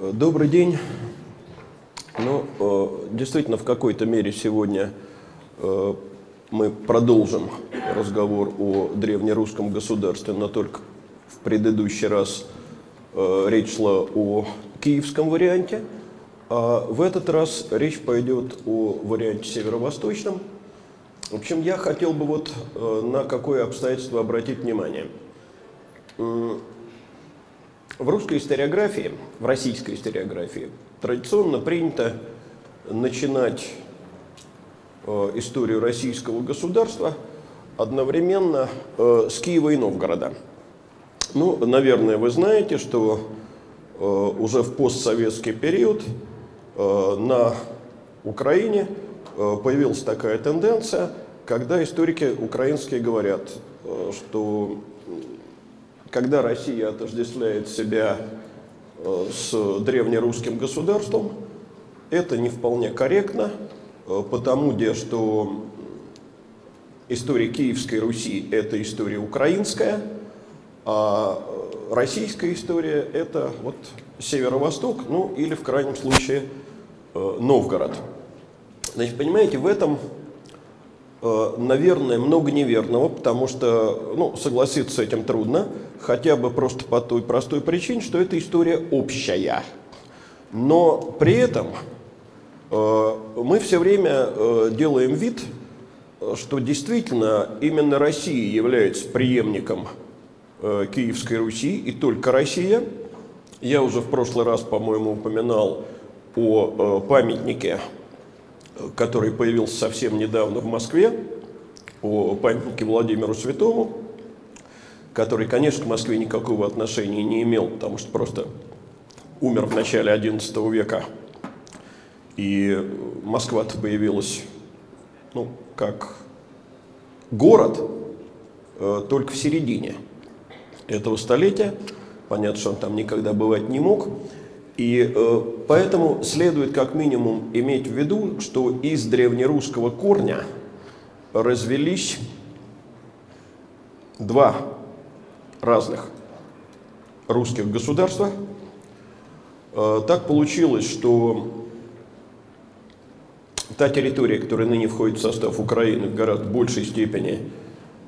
Добрый день. Ну, э, действительно, в какой-то мере сегодня э, мы продолжим разговор о древнерусском государстве, но только в предыдущий раз э, речь шла о киевском варианте, а в этот раз речь пойдет о варианте северо-восточном. В общем, я хотел бы вот на какое обстоятельство обратить внимание – в русской историографии, в российской историографии, традиционно принято начинать э, историю российского государства одновременно э, с Киева и Новгорода. Ну, наверное, вы знаете, что э, уже в постсоветский период на Украине появилась такая тенденция, когда историки украинские говорят, что когда Россия отождествляет себя э, с древнерусским государством, это не вполне корректно, э, потому что история Киевской Руси – это история украинская, а российская история – это вот северо-восток, ну или в крайнем случае э, Новгород. Значит, понимаете, в этом Э, наверное, много неверного, потому что, ну, согласиться с этим трудно, хотя бы просто по той простой причине, что эта история общая. Но при этом э, мы все время э, делаем вид, что действительно именно Россия является преемником Киевской Руси, и только Россия. Я уже в прошлый раз, по-моему, упоминал о памятнике который появился совсем недавно в Москве, о памятнике Владимиру Святому, который, конечно, к Москве никакого отношения не имел, потому что просто умер в начале XI века. И Москва-то появилась, ну, как город, э, только в середине этого столетия. Понятно, что он там никогда бывать не мог. И э, поэтому следует как минимум иметь в виду, что из древнерусского корня развелись два разных русских государства. Э, так получилось, что та территория, которая ныне входит в состав Украины, в гораздо большей степени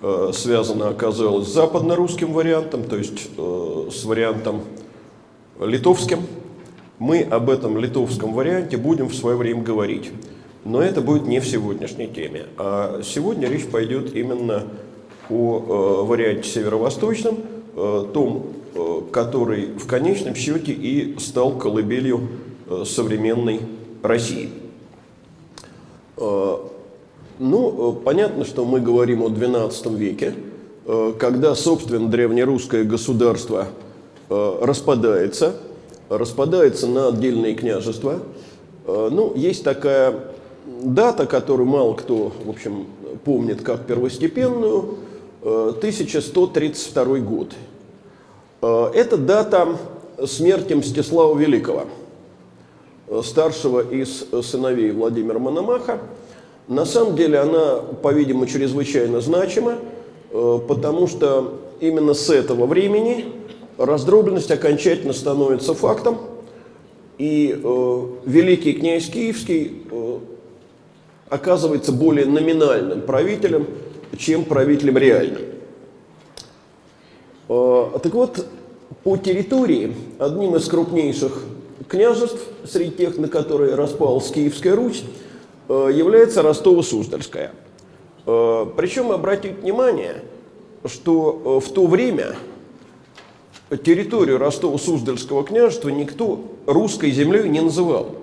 э, связана оказалась с западно-русским вариантом, то есть э, с вариантом литовским – мы об этом литовском варианте будем в свое время говорить. Но это будет не в сегодняшней теме. А сегодня речь пойдет именно о э, варианте северо-восточном, э, том, э, который в конечном счете и стал колыбелью э, современной России. Э, ну, э, понятно, что мы говорим о XII веке, э, когда, собственно, древнерусское государство э, распадается – распадается на отдельные княжества. Э, ну, есть такая дата, которую мало кто, в общем, помнит как первостепенную, 1132 э, год. Э, это дата смерти Мстислава Великого, старшего из сыновей Владимира Мономаха. На самом деле она, по-видимому, чрезвычайно значима, потому что именно с этого времени раздробленность окончательно становится фактом, и э, великий князь Киевский э, оказывается более номинальным правителем, чем правителем реальным. Э, так вот, по территории одним из крупнейших княжеств, среди тех, на которые распалась Киевская Русь, э, является Ростово-Суздальская. Э, причем обратить внимание, что э, в то время территорию Ростова-Суздальского княжества никто русской землей не называл.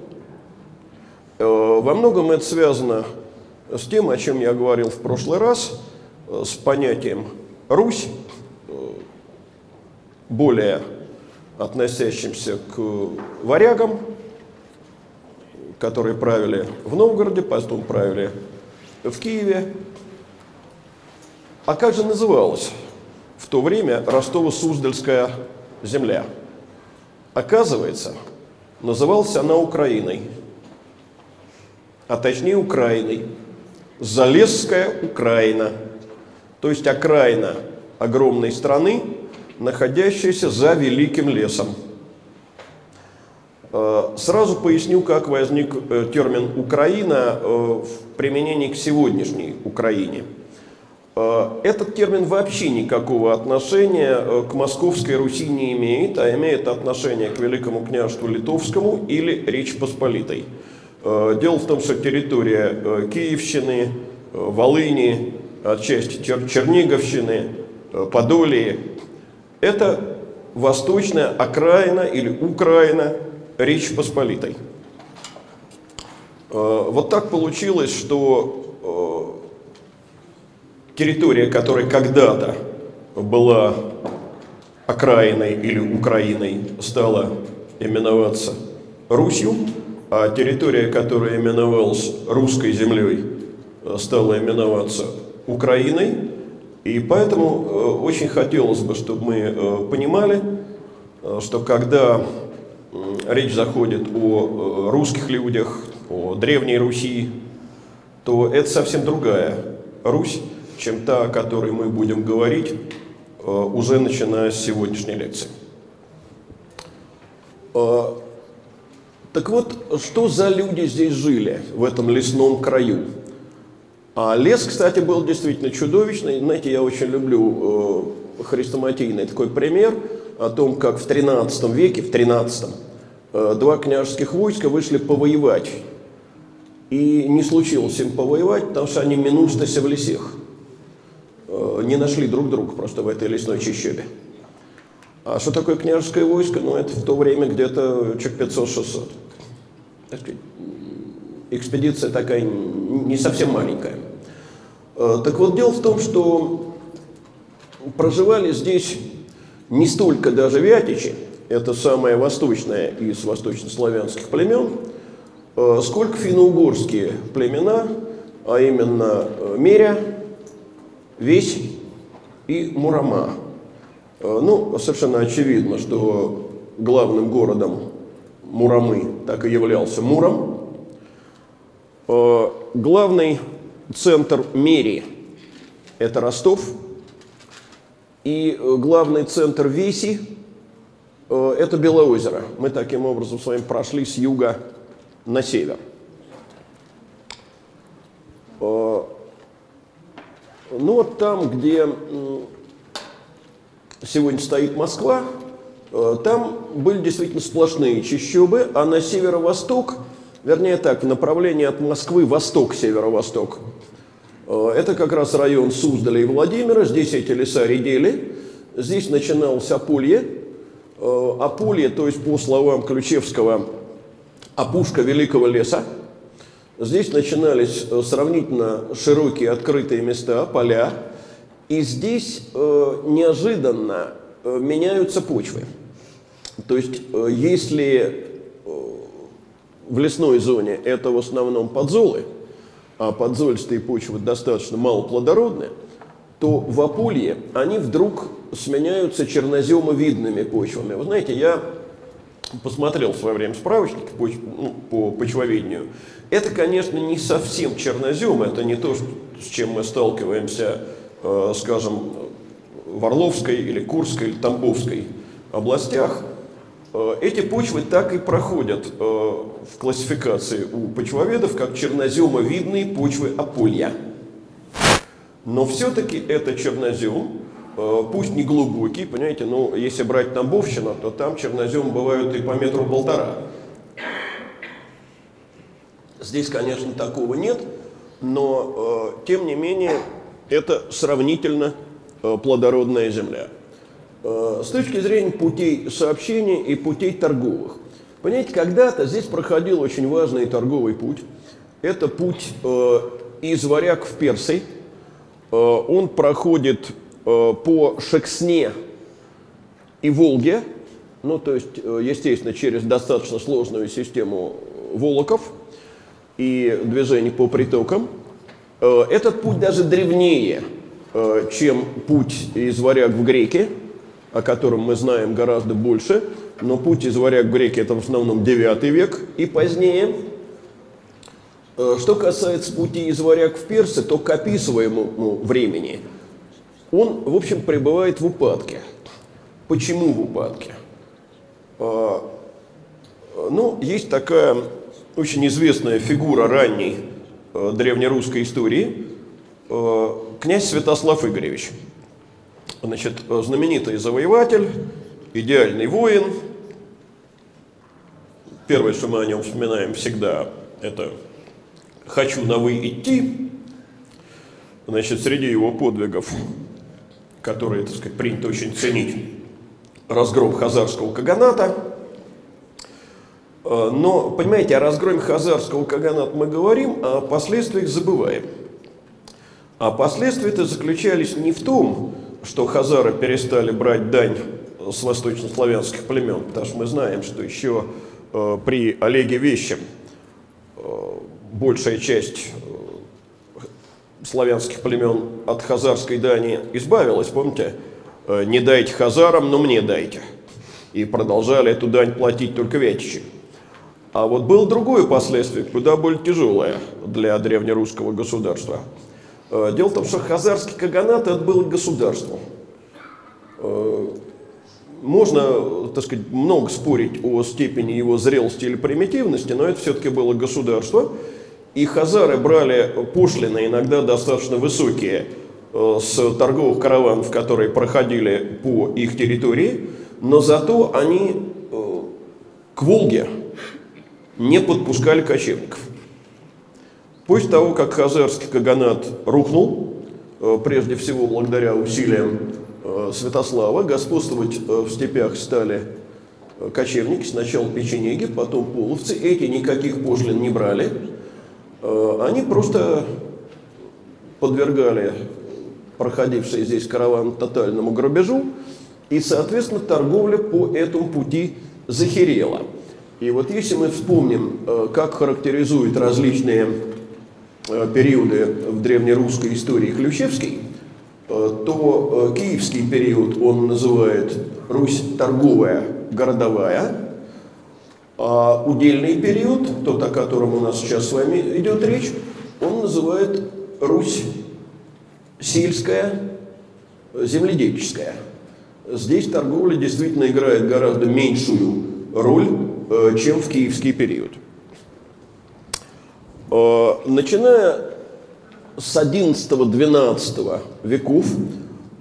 Э, во многом это связано с тем, о чем я говорил в прошлый раз, э, с понятием «Русь», э, более относящимся к варягам, которые правили в Новгороде, потом правили в Киеве. А как же называлась в то время Ростово-Суздальская земля. Оказывается, называлась она Украиной, а точнее Украиной, Залесская Украина, то есть окраина огромной страны, находящейся за Великим лесом. Сразу поясню, как возник термин «Украина» в применении к сегодняшней Украине. Этот термин вообще никакого отношения к Московской Руси не имеет, а имеет отношение к Великому княжеству Литовскому или Речь Посполитой. Дело в том, что территория Киевщины, Волыни, отчасти Черниговщины, Подолии – это восточная окраина или Украина Речи Посполитой. Э, вот так получилось, что э, территория, которая когда-то была окраиной или Украиной, стала именоваться Русью, а территория, которая именовалась русской землей, э, стала именоваться Украиной. И поэтому очень хотелось бы, чтобы мы понимали, что когда речь заходит о русских людях, о Древней Руси, то это совсем другая Русь, чем та, о которой мы будем говорить э, уже начиная с сегодняшней лекции. Э, так вот, что за люди здесь жили в этом лесном краю? А лес, кстати, был действительно чудовищный. Знаете, я очень люблю э, хрестоматийный такой пример о том, как в 13 веке, в 13 два княжеских войска вышли повоевать и не случилось им повоевать, потому что они минувшись в лесах. Э, не нашли друг друга просто в этой лесной чащобе. А что такое княжеское войско? Ну, это в то время где-то человек 500-600. Экспедиция такая не совсем маленькая. Э, так вот, дело в том, что проживали здесь не столько даже вятичи, это самое восточное из восточнославянских племен, Э, сколько финно-угорские племена, а именно Меря, Весь и Мурама. Э, ну, совершенно очевидно, что главным городом Мурамы так и являлся Муром. Главный центр Мери – это Ростов. И главный центр Веси – это Белоозеро. Мы таким образом с вами прошли с юга на север. Э, ну вот там, где сегодня стоит Москва, э, там были действительно сплошные чащобы, а на северо-восток, вернее так, в направлении от Москвы восток-северо-восток, э, это как раз район Суздаля и Владимира, здесь эти леса редели, здесь начиналось Апулье, Апулье, то есть по словам Ключевского, опушка великого леса. Здесь начинались э, сравнительно широкие открытые места, поля. И здесь э, неожиданно э, меняются почвы. То есть, если в лесной зоне это в основном подзолы, а подзолистые почвы достаточно малоплодородные, то в Апулье они вдруг сменяются черноземовидными почвами. Вы знаете, я посмотрел в свое время справочник по, ну, по почвоведению. Это, конечно, не совсем чернозем, это не то, с чем мы сталкиваемся, э, скажем, в Орловской или Курской или Тамбовской областях. Э, эти почвы так и проходят э, в классификации у почвоведов как черноземовидные почвы Аполья. Но все-таки это чернозем, пусть не глубокий, понимаете, но если брать Тамбовщину, то там чернозем бывают и по метру полтора. Здесь, конечно, такого нет, но, э, тем не менее, это сравнительно э, плодородная земля. С точки зрения путей сообщения и путей торговых. Понимаете, когда-то здесь проходил очень важный торговый путь. Это путь из Варяг в Персий. Он проходит Э, по Шексне и Волге, ну, то есть, э, естественно, через достаточно сложную систему волоков и движений по притокам. Э, этот путь даже древнее, чем путь из Варяг в Греки, о котором мы знаем гораздо больше, но путь из Варяг в Греки это в основном 9 век и позднее. Что касается пути из Варяг в Персы, то к описываемому времени – он, в общем, пребывает в упадке. Почему в упадке? Ну, есть такая очень известная фигура ранней э, древнерусской истории, э, князь Святослав Игоревич. Значит, знаменитый завоеватель, идеальный воин. Первое, что мы о нем вспоминаем всегда, это «хочу на вы идти». Значит, среди его подвигов, которые, так сказать, принято очень ценить, разгром хазарского каганата – Э, но, понимаете, о разгроме хазарского каганата мы говорим, а о последствиях забываем. А последствия-то заключались не в том, что хазары перестали брать дань с восточнославянских племен, потому что мы знаем, что еще э, при Олеге Вещем э, большая часть э, славянских племен от хазарской дани избавилась, помните? Э, не дайте хазарам, но мне дайте. И продолжали эту дань платить только вятичи. А вот было другое последствие, куда более тяжелое для древнерусского государства. Э, дело в том, что хазарский каганат это было государство. Э, можно, так сказать, много спорить о степени его зрелости или примитивности, но это все-таки было государство. И хазары брали пошлины, иногда достаточно высокие, э, с торговых караванов, которые проходили по их территории, но зато они к Волге не подпускали кочевников. После того, как Хазарский каганат рухнул, э, прежде всего благодаря усилиям э, Святослава, господствовать э, в степях стали кочевники, сначала печенеги, потом половцы. Эти никаких пошлин не брали. Они просто подвергали проходивший здесь караван тотальному грабежу, и, соответственно, торговля по этому пути захерела – и вот если мы вспомним, э, как характеризуют различные э, периоды в древнерусской истории Ключевский, э, то киевский период он называет Русь торговая, городовая, а удельный период, тот, о котором у нас сейчас с вами идет речь, он называет Русь сельская, земледельческая. Здесь торговля действительно играет гораздо меньшую роль, чем в киевский период. Э, начиная с 11-12 веков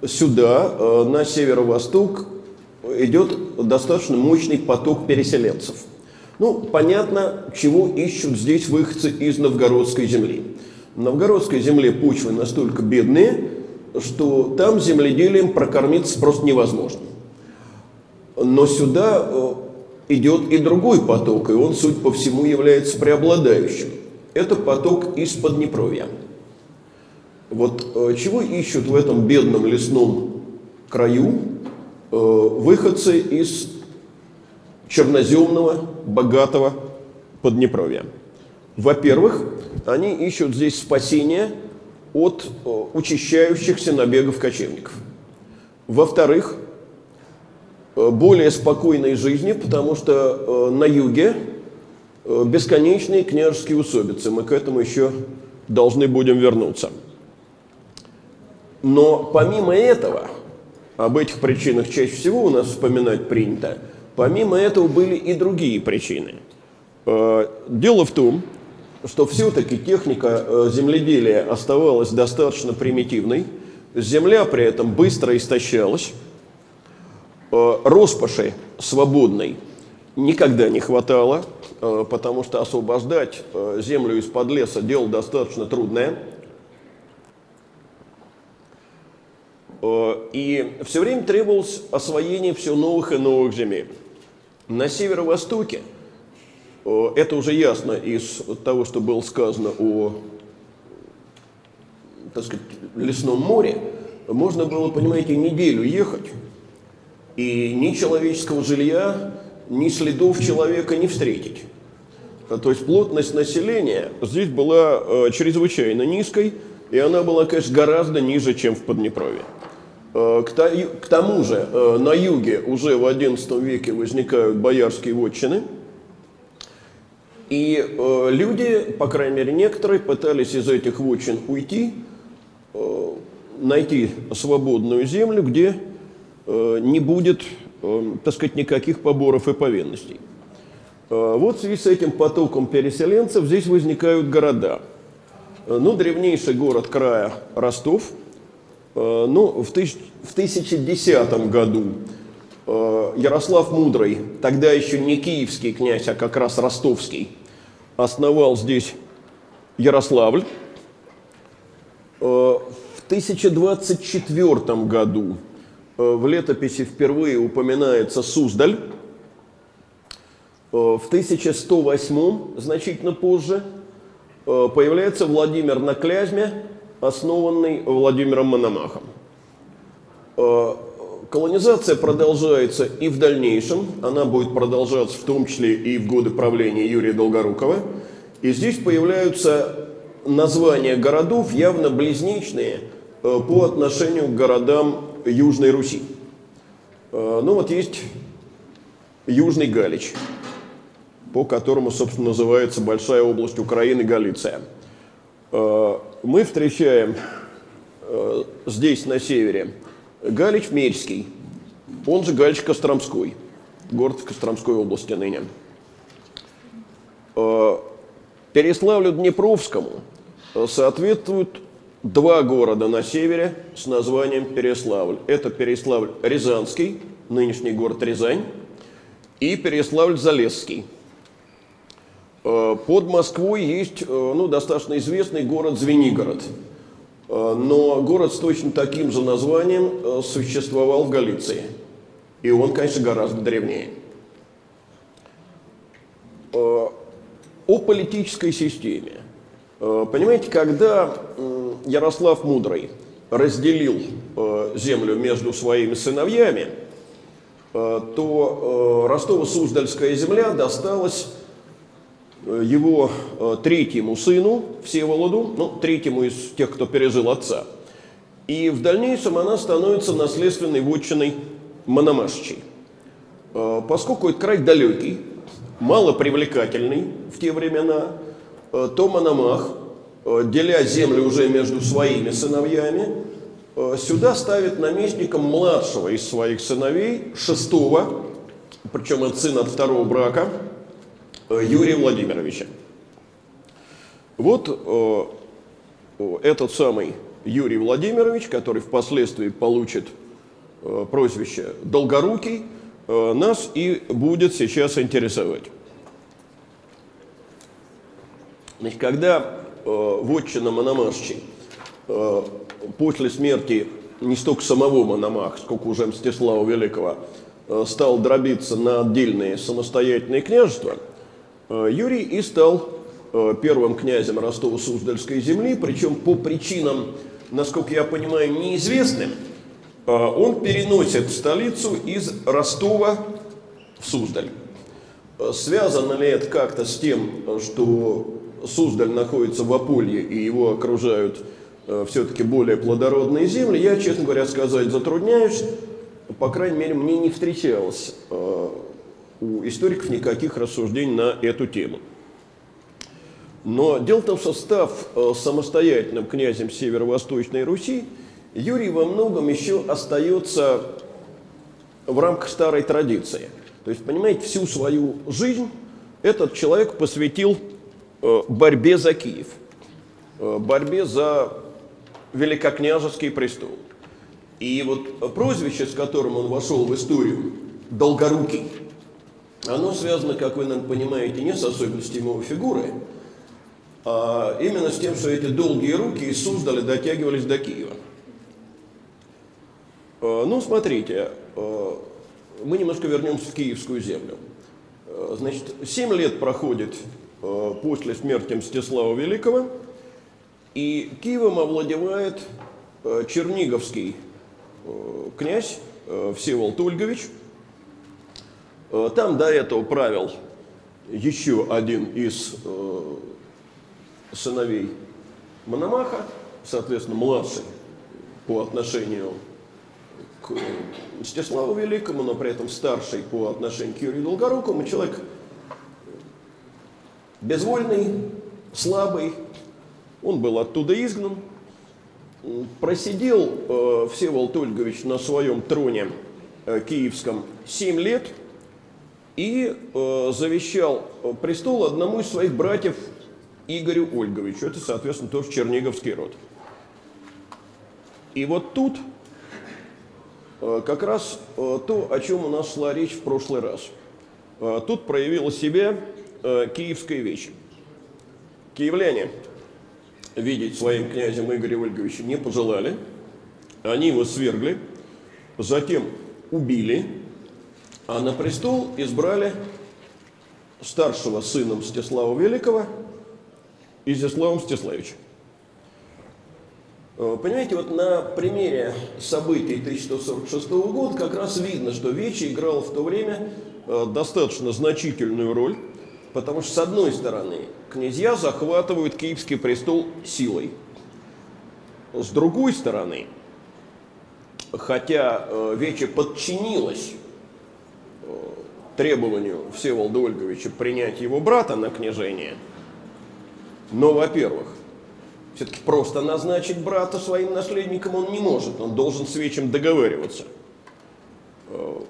сюда, э, на северо-восток, идет достаточно мощный поток переселенцев. Ну, понятно, чего ищут здесь выходцы из новгородской земли. В новгородской земле почвы настолько бедные, что там земледелием прокормиться просто невозможно. Но сюда идет и другой поток, и он, суть по всему, является преобладающим. Это поток из Поднепровья. Вот э, чего ищут в этом бедном лесном краю э, выходцы из черноземного, богатого Поднепровья? Во-первых, они ищут здесь спасения от э, учащающихся набегов кочевников. Во-вторых, более спокойной жизни, потому что э, на юге э, бесконечные княжеские усобицы. Мы к этому еще должны будем вернуться. Но помимо этого, об этих причинах чаще всего у нас вспоминать принято, помимо этого были и другие причины. Дело в том, что все-таки техника земледелия оставалась достаточно примитивной, земля при этом быстро истощалась, Э, роскоши свободной никогда не хватало, э, потому что освобождать э, землю из-под леса дело достаточно трудное. И все время требовалось освоение все новых и новых земель. На северо-востоке, это уже ясно из того, что было сказано о так сказать, лесном море, можно было, понимаете, неделю ехать, и ни человеческого жилья, ни следов человека не встретить. То есть плотность населения здесь была э, чрезвычайно низкой, и она была, конечно, гораздо ниже, чем в Поднепровье. Э, к тому же э, на юге уже в XI веке возникают боярские вотчины, и люди, по крайней мере некоторые, пытались из этих вотчин уйти, найти свободную землю, где Э, не будет, э, так сказать, никаких поборов и повинностей. Вот в связи с этим потоком переселенцев здесь возникают города. Ну, древнейший город края Ростов. Ну, в, тысяч, в 1010 году Ярослав Мудрый, тогда еще не киевский князь, а как раз ростовский, основал здесь Ярославль. В 1024 году в летописи впервые упоминается Суздаль. В 1108, значительно позже, появляется Владимир на Клязьме, основанный Владимиром Мономахом. Колонизация продолжается и в дальнейшем. Она будет продолжаться в том числе и в годы правления Юрия Долгорукова. И здесь появляются названия городов явно близнечные э, по отношению к городам Южной Руси. Э, ну вот есть Южный Галич, по которому, собственно, называется большая область Украины Галиция. Э, мы встречаем здесь, на севере, Галич Мерьский, он же Галич Костромской, город в Костромской области ныне. Переславлю Днепровскому соответствуют два города на севере с названием Переславль. Это Переславль Рязанский, нынешний город Рязань, и Переславль-Залесский. Э, под Москвой есть э, ну, достаточно известный город Звенигород. Э, но город с точно таким же названием существовал в Галиции. И он, конечно, гораздо древнее. О политической системе. Понимаете, когда Ярослав Мудрый разделил э, землю между своими сыновьями, э, то Ростово-Суздальская земля досталась его третьему сыну Всеволоду, ну, третьему из тех, кто пережил отца. И в дальнейшем она становится наследственной вотчиной Мономашичей. Поскольку это край далекий, малопривлекательный в те времена – Э, то Мономах, э, деля землю уже между своими сыновьями, э, сюда ставит наместником младшего из своих сыновей, шестого, причем это сын от второго брака, Юрия Владимировича. Вот этот самый Юрий Владимирович, который впоследствии получит прозвище Долгорукий, нас и будет сейчас интересовать. Значит, когда э, вотчина Мономашчи. Э, после смерти не столько самого Мономаха, сколько уже Мстислава Великого, э, стал дробиться на отдельные самостоятельные княжества, э, Юрий и стал э, первым князем Ростово-Суздальской земли, причем по причинам, насколько я понимаю, неизвестным, э, он переносит столицу из Ростова в Суздаль. Э, связано ли это как-то с тем, что Суздаль находится в Аполье и его окружают э, все-таки более плодородные земли, я, честно говоря, сказать затрудняюсь. По крайней мере, мне не встречалось э, у историков никаких рассуждений на эту тему. Но дело в том, что став э, самостоятельным князем Северо-Восточной Руси, Юрий во многом еще остается в рамках старой традиции. То есть, понимаете, всю свою жизнь этот человек посвятил борьбе за Киев, э, борьбе за великокняжеский престол. И вот прозвище, с которым он вошел в историю, Долгорукий, оно связано, как вы, наверное, понимаете, не с особенностями его фигуры, а именно с тем, что эти долгие руки из Суздали дотягивались до Киева. Э, ну, смотрите, мы немножко вернемся в Киевскую землю. Значит, 7 лет проходит Э, после смерти Мстислава Великого, и Киевом овладевает э, черниговский э, князь Всеволод Ольгович. Там до этого правил еще один из сыновей Мономаха, соответственно, младший по отношению к Мстиславу Великому, но при этом старший по отношению к Юрию Долгорукому, человек безвольный, слабый. Он был оттуда изгнан. Просидел э, Всеволод Ольгович на своем троне э, киевском 7 лет. и э, завещал престол одному из своих братьев Игорю Ольговичу. Это, соответственно, тоже Черниговский род. И вот тут э, как раз э, то, о чем у нас шла речь в прошлый раз. Э, тут проявила себя э, киевская вещь. Киевляне видеть своим князем Игоря Ольговича не пожелали. Они его свергли, затем убили, а на престол избрали старшего сына Мстислава Великого, Изяслава Мстиславича. Э, понимаете, вот на примере событий 1146 года как раз видно, что Вечи играл в то время э, достаточно значительную роль, потому что, с одной стороны, князья захватывают киевский престол силой. С другой стороны, хотя э, Вече подчинилась э, требованию Всеволода Ольговича принять его брата на княжение, но, во-первых, все-таки просто назначить брата своим наследником он не может, он должен с Вечем договариваться, э,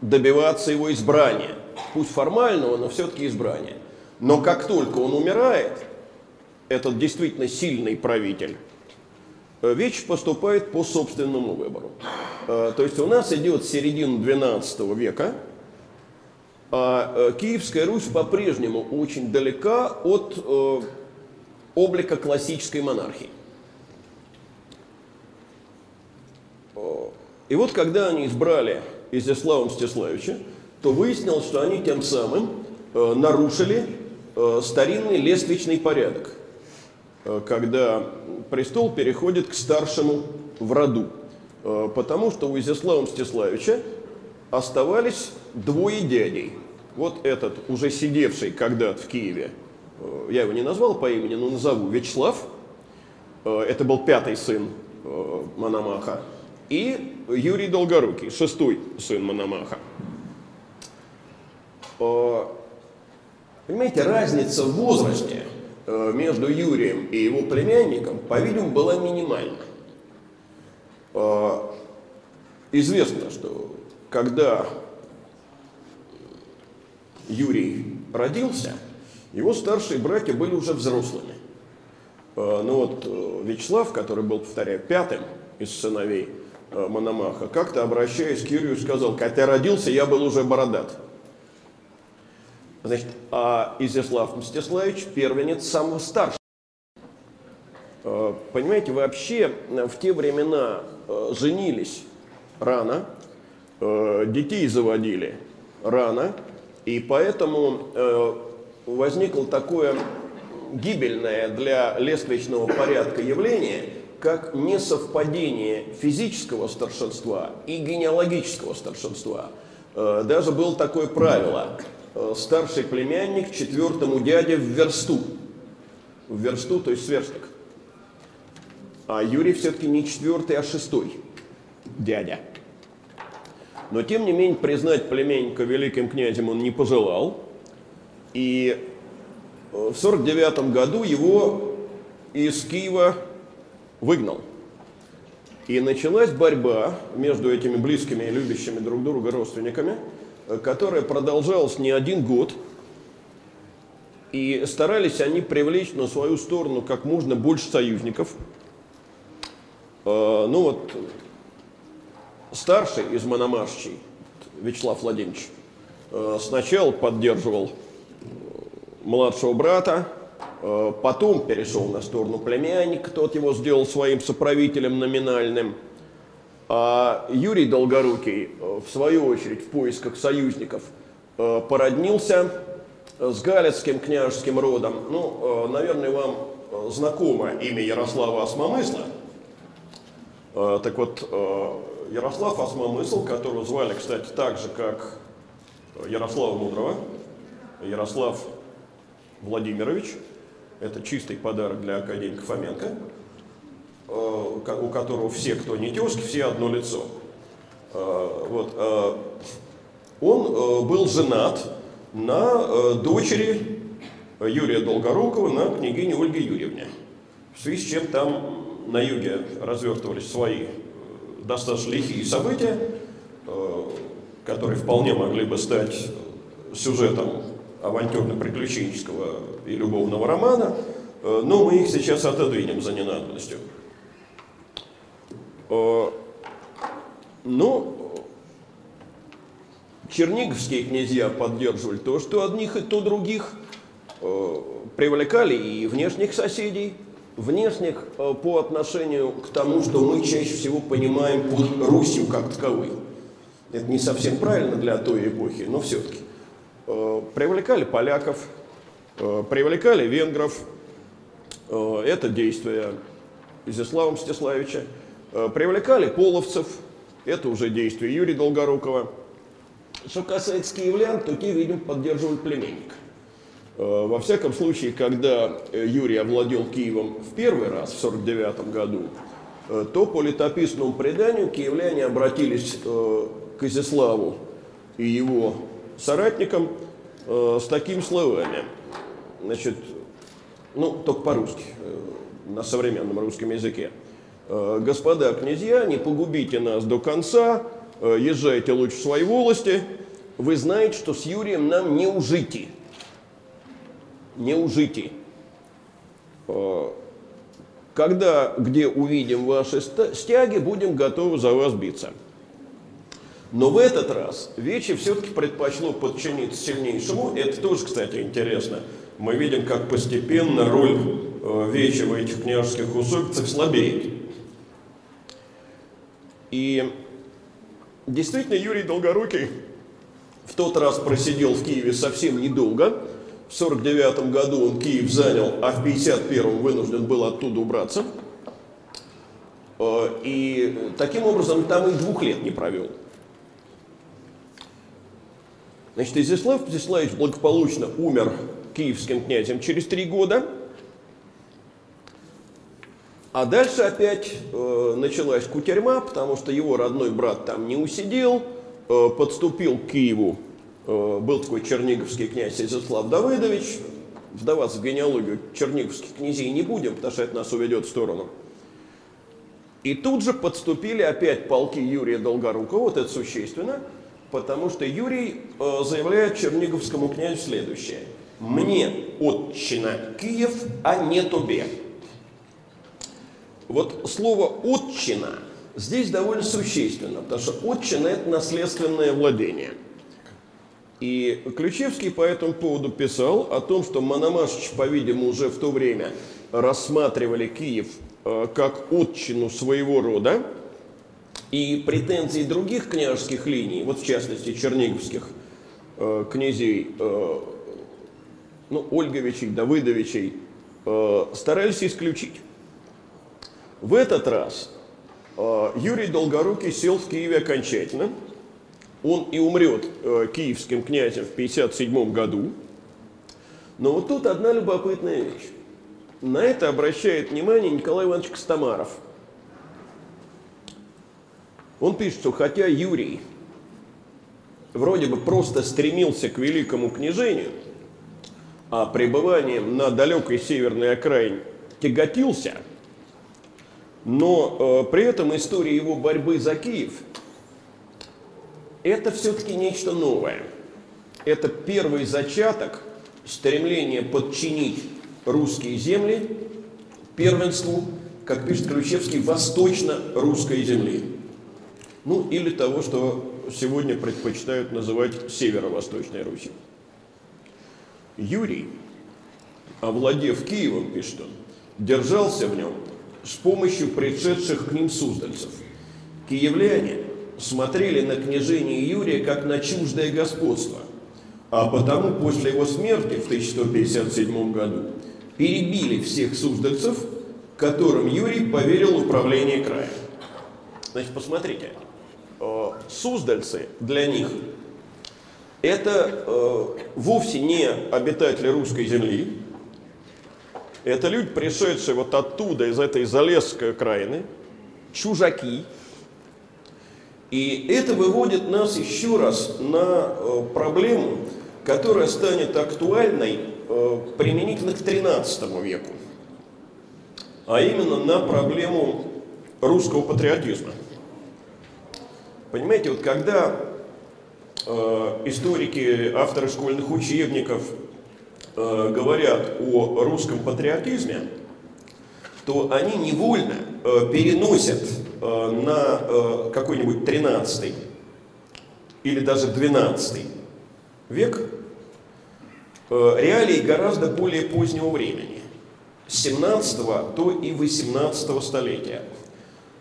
добиваться его избрания, пусть формального, но все-таки избрания. Но как только он умирает, этот действительно сильный правитель, э, Веч поступает по собственному выбору. Э, то есть у нас идет середина XII века, а э, Киевская Русь по-прежнему очень далека от облика классической монархии. И вот когда они избрали Изяслава Мстиславича, то выяснилось, что они тем самым нарушили Э, старинный лествичный порядок, э, когда престол переходит к старшему в роду. Э, потому что у Изяслава Мстиславича оставались двое дядей. Вот этот, уже сидевший когда-то в Киеве, я его не назвал по имени, но назову, Вячеслав, это был пятый сын Мономаха, и Юрий Долгорукий, шестой сын Мономаха. Понимаете, разница в возрасте э, между Юрием и его племянником, по-видимому, была минимальна. Э, известно, что когда Юрий родился, его старшие братья были уже взрослыми. Э, ну вот Вячеслав, который был, повторяю, пятым из сыновей Мономаха, как-то обращаясь к Юрию, сказал, когда я родился, я был уже бородат. Значит, а Изяслав Мстиславич первенец самого старшего. Э, понимаете, вообще э, в те времена э, женились рано, детей заводили рано, и поэтому возникло такое гибельное для лествичного порядка явление, как несовпадение физического старшинства и генеалогического старшинства. Даже было такое правило – старший племянник четвертому дяде в версту. В версту, то есть сверсток. А Юрий все-таки не четвертый, а шестой дядя. Но тем не менее признать племянника великим князем он не пожелал. И э, в 49 году его из Киева выгнал. И началась борьба между этими близкими и любящими друг друга родственниками – которая продолжалась не один год, и старались они привлечь на свою сторону как можно больше союзников. А, ну вот, старший из Мономашчей, Вячеслав Владимирович, а, сначала поддерживал младшего брата, а, потом перешел на сторону племянника, тот его сделал своим соправителем номинальным – а Юрий Долгорукий, э, в свою очередь, в поисках союзников, э, породнился с Галицким княжеским родом. Ну, э, наверное, вам знакомо имя Ярослава Осмомысла. Так вот, Ярослав Осмомысл, которого звали, кстати, так же, как Ярослава Мудрого, Ярослав Владимирович, это чистый подарок для академика Фоменко – Э, у которого все, кто не тезки, все одно лицо. Э, вот. Э, он был женат на дочери Юрия Долгорукова, на княгине Ольге Юрьевне. В связи с чем там на юге развертывались свои достаточно лихие события, которые вполне могли бы стать сюжетом авантюрно-приключенческого и любовного романа, э, но мы их сейчас отодвинем за ненадобностью. Э, ну, черниговские князья поддерживали то, что одних и то других э, привлекали и внешних соседей, внешних по отношению к тому, что мы чаще всего понимаем под Русью как таковой. Это не совсем правильно для той эпохи, но все-таки. Э, привлекали поляков, э, привлекали венгров. Э, это действие Изяслава Мстиславича. Привлекали половцев. Это уже действие Юрия Долгорукова. Что касается киевлян, то те, видимо, поддерживали племенник. Во всяком случае, когда Юрий овладел Киевом в первый раз, в 49 году, то по летописному преданию киевляне обратились к Изяславу и его соратникам э, с такими словами. Значит, ну, только по-русски, э, на современном русском языке. Э, Господа князья, не погубите нас до конца, э, езжайте лучше в свои волости. Вы знаете, что с Юрием нам не ужити. Не ужити. Э, когда, где увидим ваши стяги, будем готовы за вас биться. Но в этот раз Вече все-таки предпочло подчиниться сильнейшему. Это тоже, кстати, интересно. Мы видим, как постепенно роль Вечи в этих княжеских усобицах слабеет. И действительно Юрий Долгорукий в тот раз просидел в Киеве совсем недолго. В 49 году он Киев занял, а в 51 вынужден был оттуда убраться. Э, и таким образом там и двух лет не провел. Значит, Изяслав Мстиславич благополучно умер киевским князем через три года. А дальше опять э, началась кутерьма, потому что его родной брат там не усидел, э, подступил к Киеву, э, был такой черниговский князь Изяслав Давыдович. Вдаваться в генеалогию черниговских князей не будем, потому что это нас уведет в сторону. И тут же подступили опять полки Юрия Долгорукова, вот это существенно – потому что Юрий э, заявляет Черниговскому князю следующее. «Мне отчина Киев, а не тебе». Вот слово «отчина» здесь довольно существенно, потому что отчина – это наследственное владение. И Ключевский по этому поводу писал о том, что Мономашич, по-видимому, уже в то время рассматривали Киев э, как отчину своего рода, и претензии других княжеских линий, вот в частности черниговских э, князей, э, ну, Ольговичей, Давыдовичей, старались исключить. В этот раз э, Юрий Долгорукий сел в Киеве окончательно. Он и умрет э, киевским князем в 1957 году. Но вот тут одна любопытная вещь. На это обращает внимание Николай Иванович Костомаров – он пишет, что хотя Юрий вроде бы просто стремился к великому княжению, а пребыванием на далекой северной окраине тяготился, но э, при этом история его борьбы за Киев – это все-таки нечто новое. Это первый зачаток стремления подчинить русские земли первенству, как пишет Ключевский, восточно-русской земли ну или того, что сегодня предпочитают называть северо-восточной Русью. Юрий, овладев Киевом, пишет он, держался в нем с помощью пришедших к ним суздальцев. Киевляне смотрели на княжение Юрия как на чуждое господство, а потому после его смерти в 1157 году перебили всех суздальцев, которым Юрий поверил управление краем. Значит, посмотрите, Э, суздальцы для них это э, вовсе не обитатели русской земли, это люди, пришедшие вот оттуда, из этой Залесской окраины, чужаки. И это выводит нас еще раз на э, проблему, которая станет актуальной э, применительно к XIII веку, а именно на проблему русского патриотизма. Понимаете, вот когда историки, авторы школьных учебников говорят о русском патриотизме, то они невольно переносят на какой-нибудь 13 или даже 12 век реалии гораздо более позднего времени, с 17 то и 18 столетия.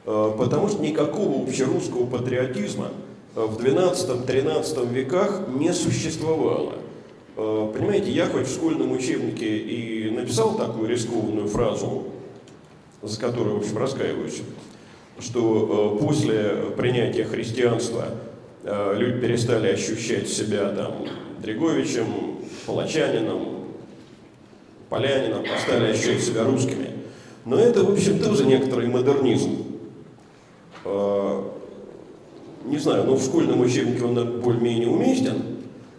Э, потому что никакого общерусского патриотизма э, в 12-13 веках не существовало. Э, понимаете, я хоть в школьном учебнике и написал такую рискованную фразу, за которую, в общем, раскаиваюсь, что после принятия христианства люди перестали ощущать себя там Дреговичем, палачанином, полянином, стали ощущать себя русскими. Но это, в общем, тоже некоторый модернизм. Э, не знаю, но в школьном учебнике он более-менее уместен, э,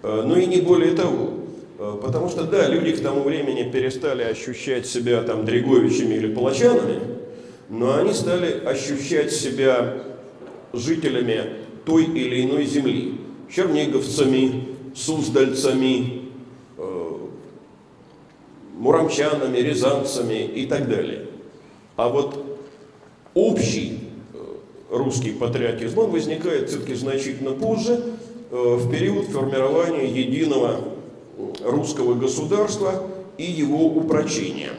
но и не более того. Э, потому что, да, люди к тому времени перестали ощущать себя там Дреговичами или Палачанами, но они стали ощущать себя жителями той или иной земли, черниговцами, суздальцами, муромчанами, рязанцами и так далее. А вот общий русский патриотизм, он возникает все-таки значительно позже, э, в период формирования единого русского государства и его упрочения.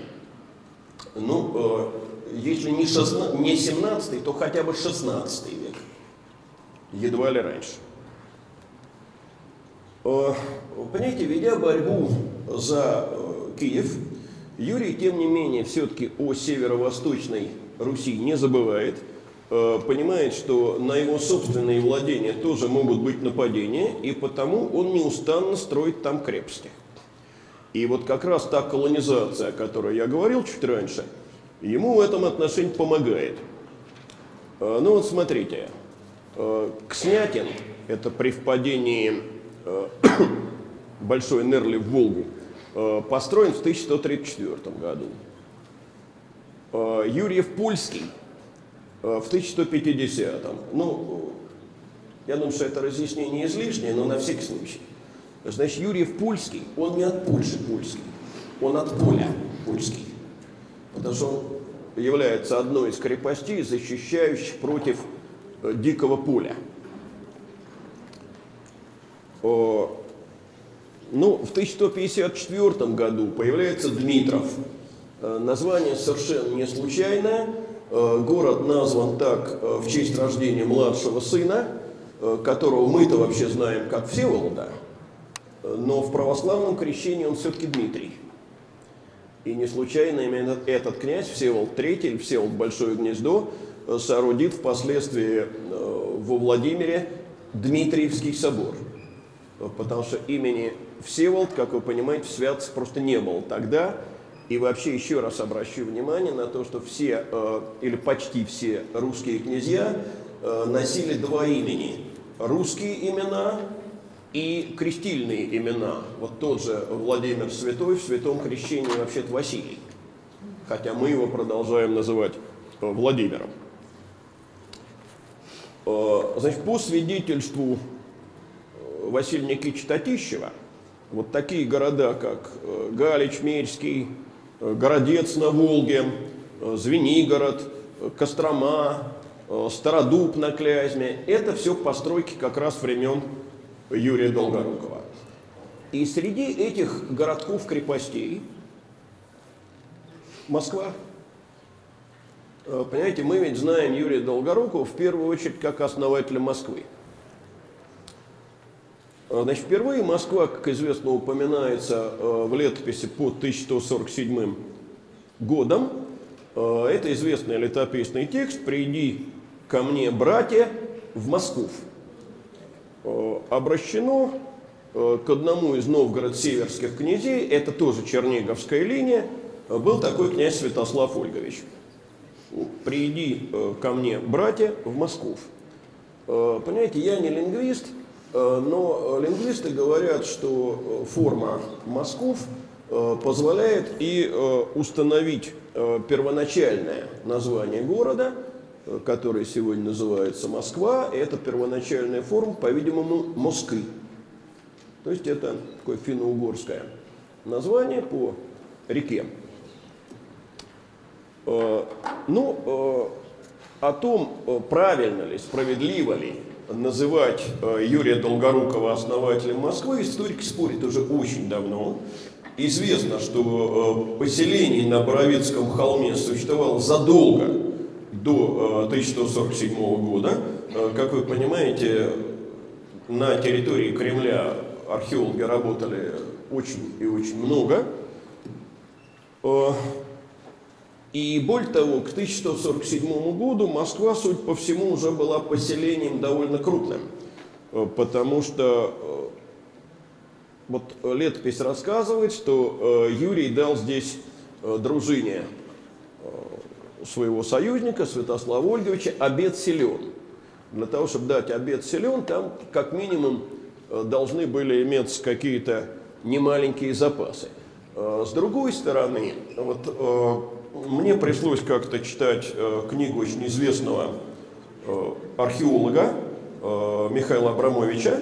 Ну, э, если не, 16, не 17, то хотя бы 16 век, едва ли раньше. Э, понимаете, ведя борьбу за Киев, Юрий, тем не менее, все-таки о северо-восточной Руси не забывает – Э, понимает, что на его собственные владения тоже могут быть нападения, и потому он неустанно строит там крепости. И вот как раз та колонизация, о которой я говорил чуть раньше, ему в этом отношении помогает. Э, ну вот смотрите, э, Кснятин, это при впадении Большой Нерли в Волгу, построен в 1134 году. Юрьев Польский – Э, в 1150-м. Ну, я думаю, что это разъяснение излишнее, но на всякий случай. Значит, Юрьев Пульский, он не от Польши польский, он от поля польский. Потому что он является одной из крепостей, защищающих против э, дикого поля. Ну, в 1154 году появляется Дмитров. Э, название совершенно не случайное – Э, город назван так э, в честь рождения младшего сына, э, которого мы-то вообще знаем как Всеволода, но в православном крещении он все-таки Дмитрий. И не случайно именно этот князь, Всеволод III, или Всеволод Большое Гнездо, соорудит впоследствии во Владимире Дмитриевский собор. Потому что имени Всеволод, как вы понимаете, в просто не было тогда, и вообще еще раз обращу внимание на то, что все э, или почти все русские князья э, носили два имени. Русские имена и крестильные имена. Вот тот же Владимир Святой в святом крещении вообще-то Василий. Хотя мы его продолжаем называть э, Владимиром. Значит, по свидетельству Василия Никитича Татищева, вот такие города, как Галич, Мерский, Э, Городец на Волге, э, Звенигород, э, Кострома, Стародуб на Клязьме. Это все постройки как раз времен Юрия Долгорукова. И среди этих городков-крепостей Москва. Понимаете, мы ведь знаем Юрия Долгорукова в первую очередь как основателя Москвы. А, значит, впервые Москва, как известно, упоминается э, в летописи по 1147 годом. Э, это известный летописный текст «Приди ко мне, братья, в Москву». Э, обращено к одному из Новгород-Северских князей, это тоже Черниговская линия, был такой князь Святослав Ольгович. «Приди ко мне, братья, в Москву». Понимаете, я не лингвист – Э, но лингвисты говорят, что э, форма мазков э, позволяет и установить первоначальное название города, которая сегодня называется Москва, это первоначальная форма, по-видимому, Москвы. То есть это такое финно-угорское название по реке. Э, ну, э, о том, э, правильно ли, справедливо ли называть Юрия Долгорукова основателем Москвы, историки спорят уже очень давно. Известно, что поселение на Боровицком холме существовало задолго до 1147 года. Как вы понимаете, на территории Кремля археологи работали очень и очень много. И более того, к 1147 году Москва, судя по всему, уже была поселением довольно крупным, э, потому что э, вот летопись рассказывает, что э, Юрий дал здесь дружине своего союзника, Святослава Ольговича, обед силен. Для того, чтобы дать обед силен, там как минимум должны были иметься какие-то немаленькие запасы. С другой стороны, вот мне пришлось как-то читать э, книгу очень известного э, археолога э, Михаила Абрамовича,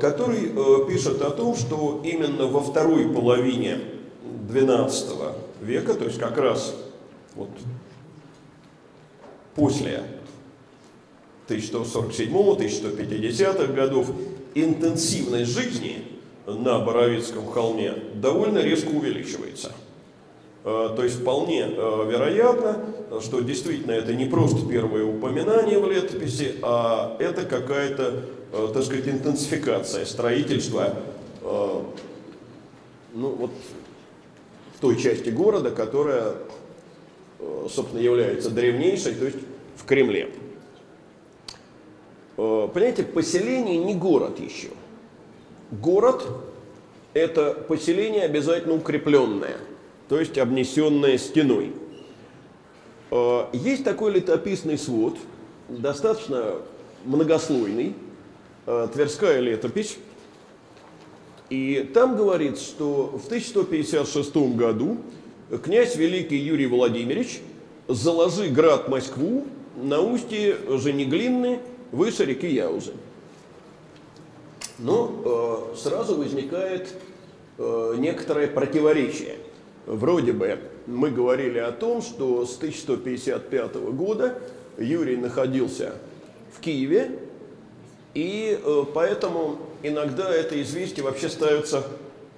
который пишет о том, что именно во второй половине XII века, то есть как раз вот после 1147-1150-х годов, интенсивность жизни на Боровицком холме довольно резко увеличивается – то есть вполне э, вероятно, что действительно это не просто первое упоминание в летописи, а это какая-то, э, так сказать, интенсификация строительства ну, вот, в той части города, которая, собственно, является древнейшей, то есть в Кремле. Понимаете, поселение не город еще. Город – это поселение обязательно укрепленное – то есть обнесенная стеной. Э, есть такой летописный свод, достаточно многослойный, э, Тверская летопись, и там говорится, что в 1156 году князь Великий Юрий Владимирович заложи град Москву на устье Женеглинны выше реки Яузы. Но э, сразу возникает э, некоторое противоречие – Вроде бы мы говорили о том, что с 1155 года Юрий находился в Киеве, и э, поэтому иногда это известие вообще ставится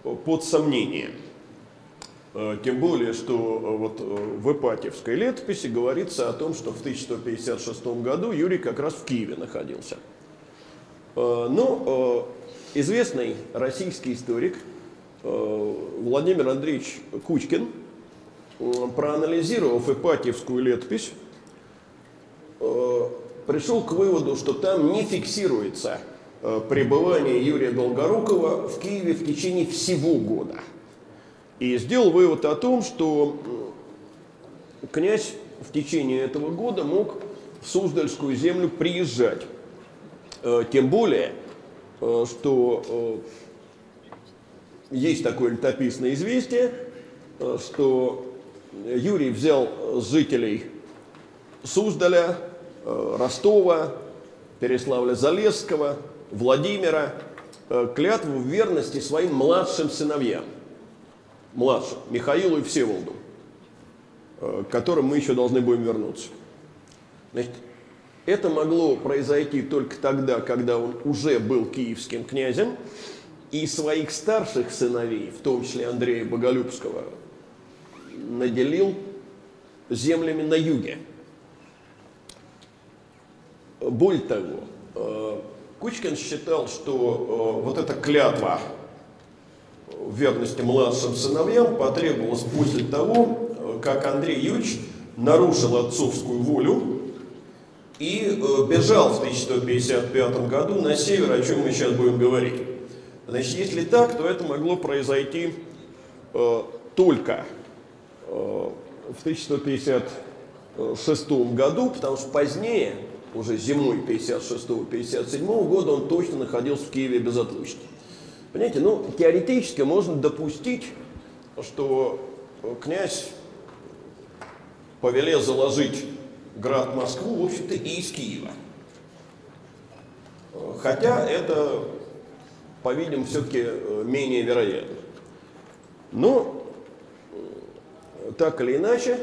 под сомнение. Э, тем более, что э, вот в Ипатьевской летописи говорится о том, что в 1156 году Юрий как раз в Киеве находился. Но известный российский историк – Э, Владимир Андреевич Кучкин, э, проанализировав Ипатьевскую летопись, э, пришел к выводу, что там не фиксируется пребывание Юрия Долгорукова в Киеве в течение всего года. И сделал вывод о том, что князь в течение этого года мог в Суздальскую землю приезжать. Тем более, что есть такое летописное известие, э, что Юрий взял жителей Суздаля, э, Ростова, Переславля-Залесского, Владимира э, клятву в верности своим младшим сыновьям. Младшим, Михаилу и Всеволоду, к которым мы еще должны будем вернуться. Значит, это могло произойти только тогда, когда он уже был киевским князем, и своих старших сыновей, в том числе Андрея Боголюбского, наделил землями на юге. Более того, э, Кучкин считал, что э, вот эта клятва верности младшим сыновьям потребовалась после того, э, как Андрей Юрьевич нарушил отцовскую волю и бежал в 1155 году на север, о чем мы сейчас будем говорить. Значит, если так, то это могло произойти э, только э, в 1156 году, потому что позднее, уже зимой 56-57 года, он точно находился в Киеве безотлучно. Понимаете, ну, теоретически можно допустить, что князь повелел заложить град Москву, в общем-то, и из Киева. Хотя это, по-видимому, все-таки менее вероятно. Но, так или иначе,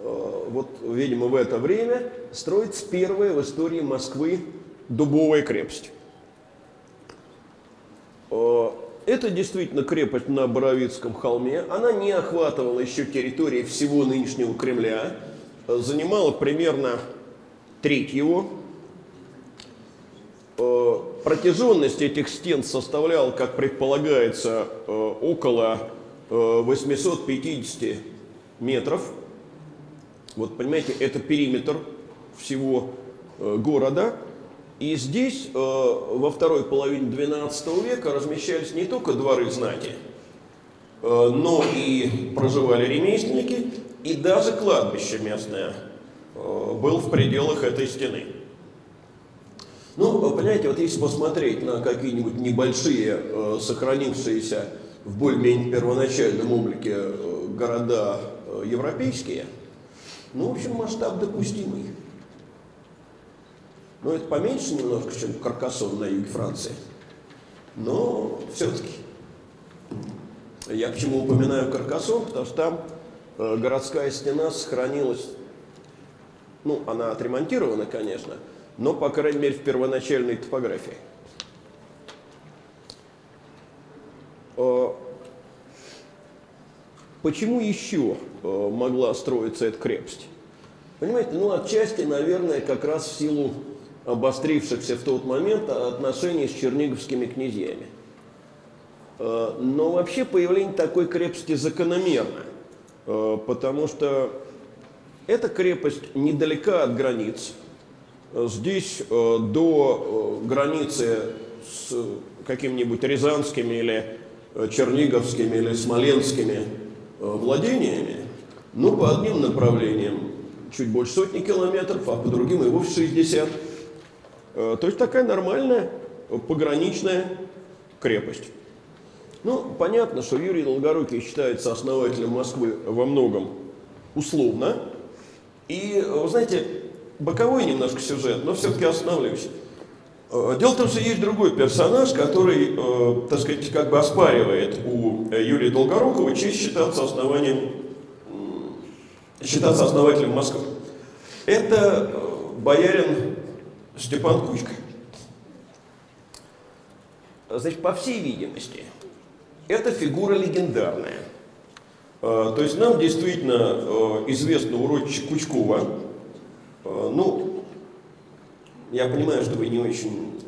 вот, видимо, в это время строится первая в истории Москвы дубовая крепость. Это действительно крепость на Боровицком холме. Она не охватывала еще территории всего нынешнего Кремля. Занимала примерно треть его. Э, протяженность этих стен составляла, как предполагается, э, около 850 э, метров. Вот понимаете, это периметр всего города. И здесь во второй половине XII века размещались не только дворы знати, но и проживали ремесленники, и даже кладбище местное было в пределах этой стены. Ну, понимаете, вот если посмотреть на какие-нибудь небольшие, э, сохранившиеся в более-менее первоначальном облике э, города э, европейские, ну, в общем, масштаб допустимый. Ну, это поменьше немножко, чем Каркасон на юге Франции. Но все-таки. Я почему упоминаю Каркасон, потому что там городская стена сохранилась, ну, она отремонтирована, конечно, но, по крайней мере, в первоначальной топографии. Э, почему еще э, могла строиться эта крепость? Понимаете, ну, отчасти, наверное, как раз в силу обострившихся в тот момент отношений с черниговскими князьями. Э, но вообще появление такой крепости закономерно, потому что эта крепость недалека от границ. Здесь э, до границы с какими-нибудь рязанскими или черниговскими или смоленскими владениями, ну, по одним направлениям чуть больше сотни километров, а по другим и вовсе 60 Э, то есть такая нормальная пограничная крепость. Ну, понятно, что Юрий Долгорукий считается основателем Москвы во многом условно. И, вы знаете, боковой немножко сюжет, но все-таки остановлюсь. Э, дело в том, что есть другой персонаж, который, э, так сказать, как бы оспаривает у Юрия Долгорукова честь считаться основанием, считаться основателем Москвы. Это боярин Степан Кучка. Значит, по всей видимости, эта фигура легендарная. То есть нам действительно известно урочище Кучкова. Я понимаю, что вы не очень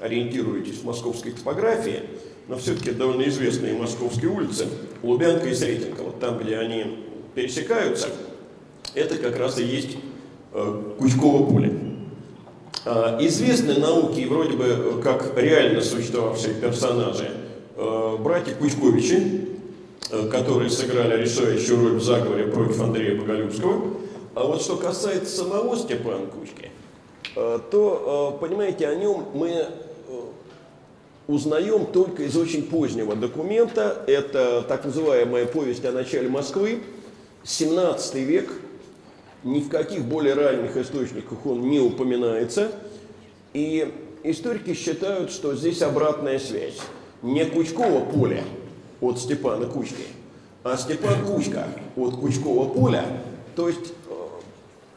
ориентируетесь в московской топографии, но все-таки довольно известные московские улицы, Лубянка и Сретенка, вот там, где они пересекаются, это как раз и есть Кучково поле. А, известны науки и вроде бы как реально существовавшие персонажи а, братья Кучковичи, которые сыграли решающую роль в заговоре против Андрея Боголюбского. А вот что касается самого Степана Кучки, то, понимаете, о нем мы узнаем только из очень позднего документа. Это так называемая повесть о начале Москвы, 17 век, ни в каких более ранних источниках он не упоминается. И историки считают, что здесь обратная связь. Не Кучкова поля от Степана Кучки, а Степан Кучка от Кучкова поля. То есть, э,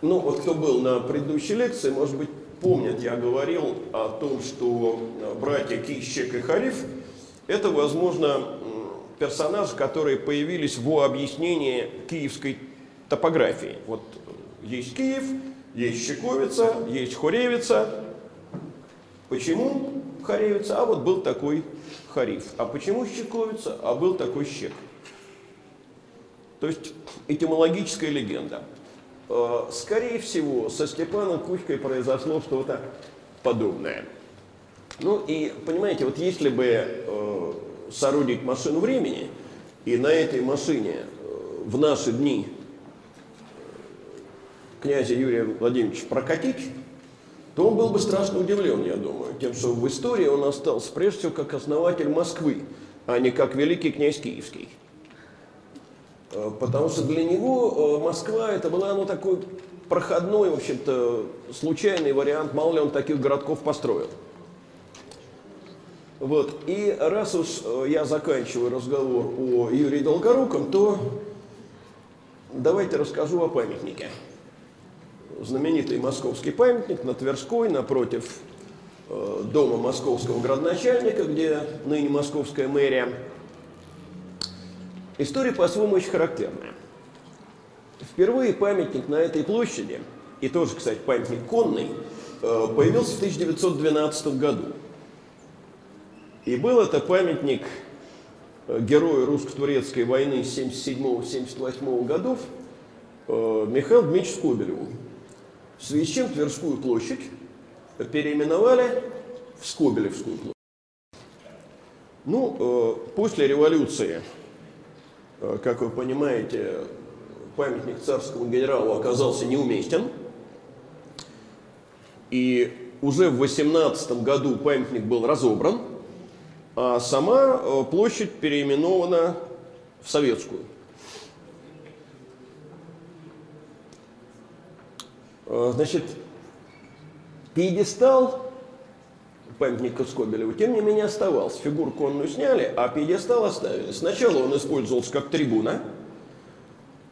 ну вот кто был на предыдущей лекции, может быть, помнят, я говорил о том, что братья Кищек и Хариф – это, возможно, персонажи, которые появились в объяснении киевской топографии. Вот есть Киев, есть Щековица, есть Хоревица. Почему Хоревица? А вот был такой Хариф. А почему Щековица? А был такой Щек. То есть этимологическая легенда. Э, скорее всего, со Степаном Кучкой произошло что-то подобное. Ну и, понимаете, вот если бы э, соорудить машину времени, и на этой машине э, в наши дни князя Юрия Владимировича прокатить, то он был бы страшно удивлен, я думаю, тем, что в истории он остался прежде всего как основатель Москвы, а не как великий князь Киевский. Потому что для него э, Москва это была ну, такой проходной, в общем-то, случайный вариант, мало ли он таких городков построил. Вот. И раз уж э, я заканчиваю разговор о Юрии Долгоруком, то давайте расскажу о памятнике. Знаменитый московский памятник на Тверской, напротив э, дома московского градоначальника, где ныне московская мэрия. История по-своему очень характерная. Впервые памятник на этой площади, и тоже, кстати, памятник конный, э, появился в 1912 году. И был это памятник э, герою русско-турецкой войны 77-78 годов э, Михаилу Дмитриевичу Скобелеву. В связи с чем Тверскую площадь переименовали в Скобелевскую площадь. Ну, после революции, как вы понимаете, памятник царскому генералу оказался неуместен. И уже в 18 году памятник был разобран, а сама э, площадь переименована в советскую. Э, значит, пьедестал памятника Скобелеву, тем не менее, оставался. Фигуру конную сняли, а пьедестал оставили. Сначала он использовался как трибуна –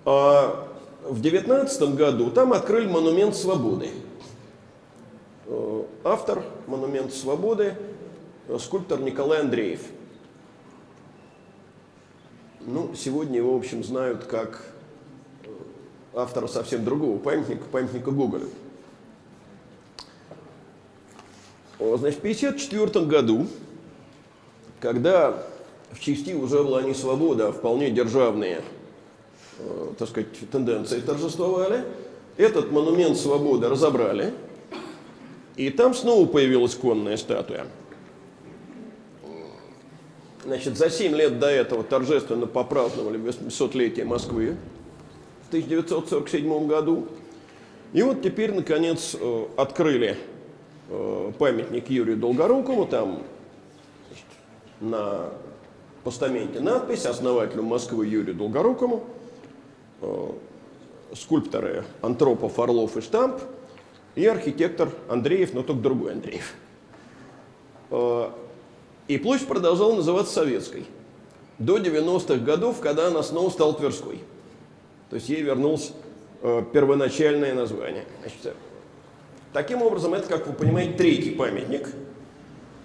а в 19 году там открыли монумент свободы. Э, автор монумента свободы скульптор Николай Андреев. Ну, сегодня его, в общем, знают как э, автора совсем другого памятника, памятника Гоголю. Значит, в 1954 году, когда в части уже была не свобода, а вполне державные Э, так сказать, тенденции торжествовали. Этот монумент свободы разобрали, и там снова появилась конная статуя. Значит, за 7 лет до этого торжественно попраздновали 800-летие Москвы в 1947 году. И вот теперь, наконец, э, открыли памятник Юрию Долгорукому, там на постаменте надпись «Основателю Москвы Юрию Долгорукому». Э, скульпторы Антропов, Орлов и Штамп, и архитектор Андреев, но только другой Андреев. Э, и площадь продолжала называться Советской до 90-х годов, когда она снова стала Тверской. То есть ей вернулось э, первоначальное название. Значит, таким образом, это, как вы понимаете, третий памятник.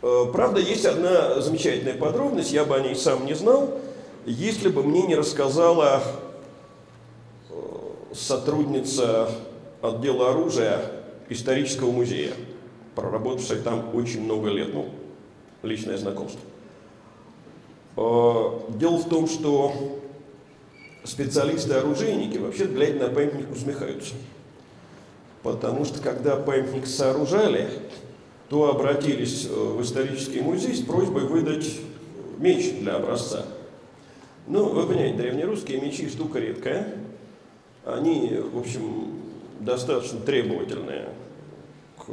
Правда, есть одна замечательная подробность, я бы о ней сам не знал, если бы мне не рассказала сотрудница отдела оружия исторического музея, проработавшая там очень много лет, ну, личное знакомство. А, дело в том, что специалисты-оружейники вообще, глядя на памятник, усмехаются. Потому что, когда памятник сооружали, то обратились э, в исторический музей с просьбой выдать меч для образца. Ну, вы понимаете, древнерусские мечи штука редкая, они, в общем, достаточно требовательные к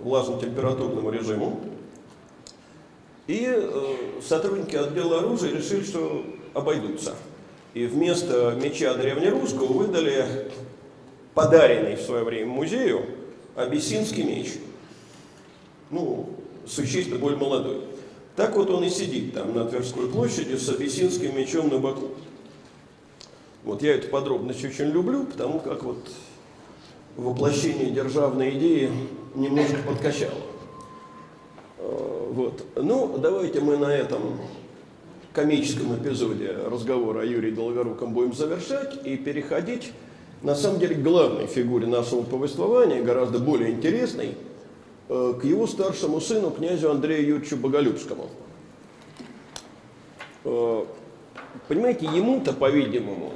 влажно-температурному режиму. И э, сотрудники отдела оружия решили, что обойдутся. И вместо меча древнерусского выдали подаренный в свое время музею абиссинский меч. Ну, существенно более молодой. Так вот он и сидит там на Тверской площади с абиссинским мечом на боку. Вот я эту подробность очень люблю, потому как вот воплощение державной идеи немножко подкачало. Э, вот. Ну, давайте мы на этом комическом эпизоде разговора о Юрии Долгоруком будем завершать и переходить, на самом деле, главной фигуре нашего повествования, гораздо более интересной, э, к его старшему сыну, князю Андрею Юрьевичу Боголюбскому. Э, понимаете, ему-то, по-видимому,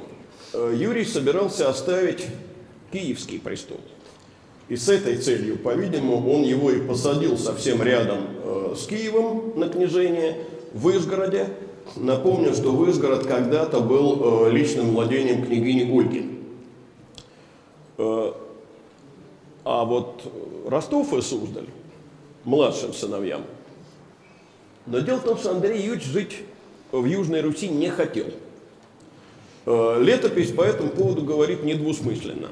Э, Юрий собирался оставить киевский престол. И с этой целью, по-видимому, он его и посадил совсем рядом с Киевом на княжение, в Выжгороде. Напомню, что Выжгород когда-то был личным владением княгини Ольги. А вот Ростов и Суздаль младшим сыновьям. Но дело в том, что Андрей Юрьевич жить в Южной Руси не хотел – Э, летопись по этому поводу говорит недвусмысленно.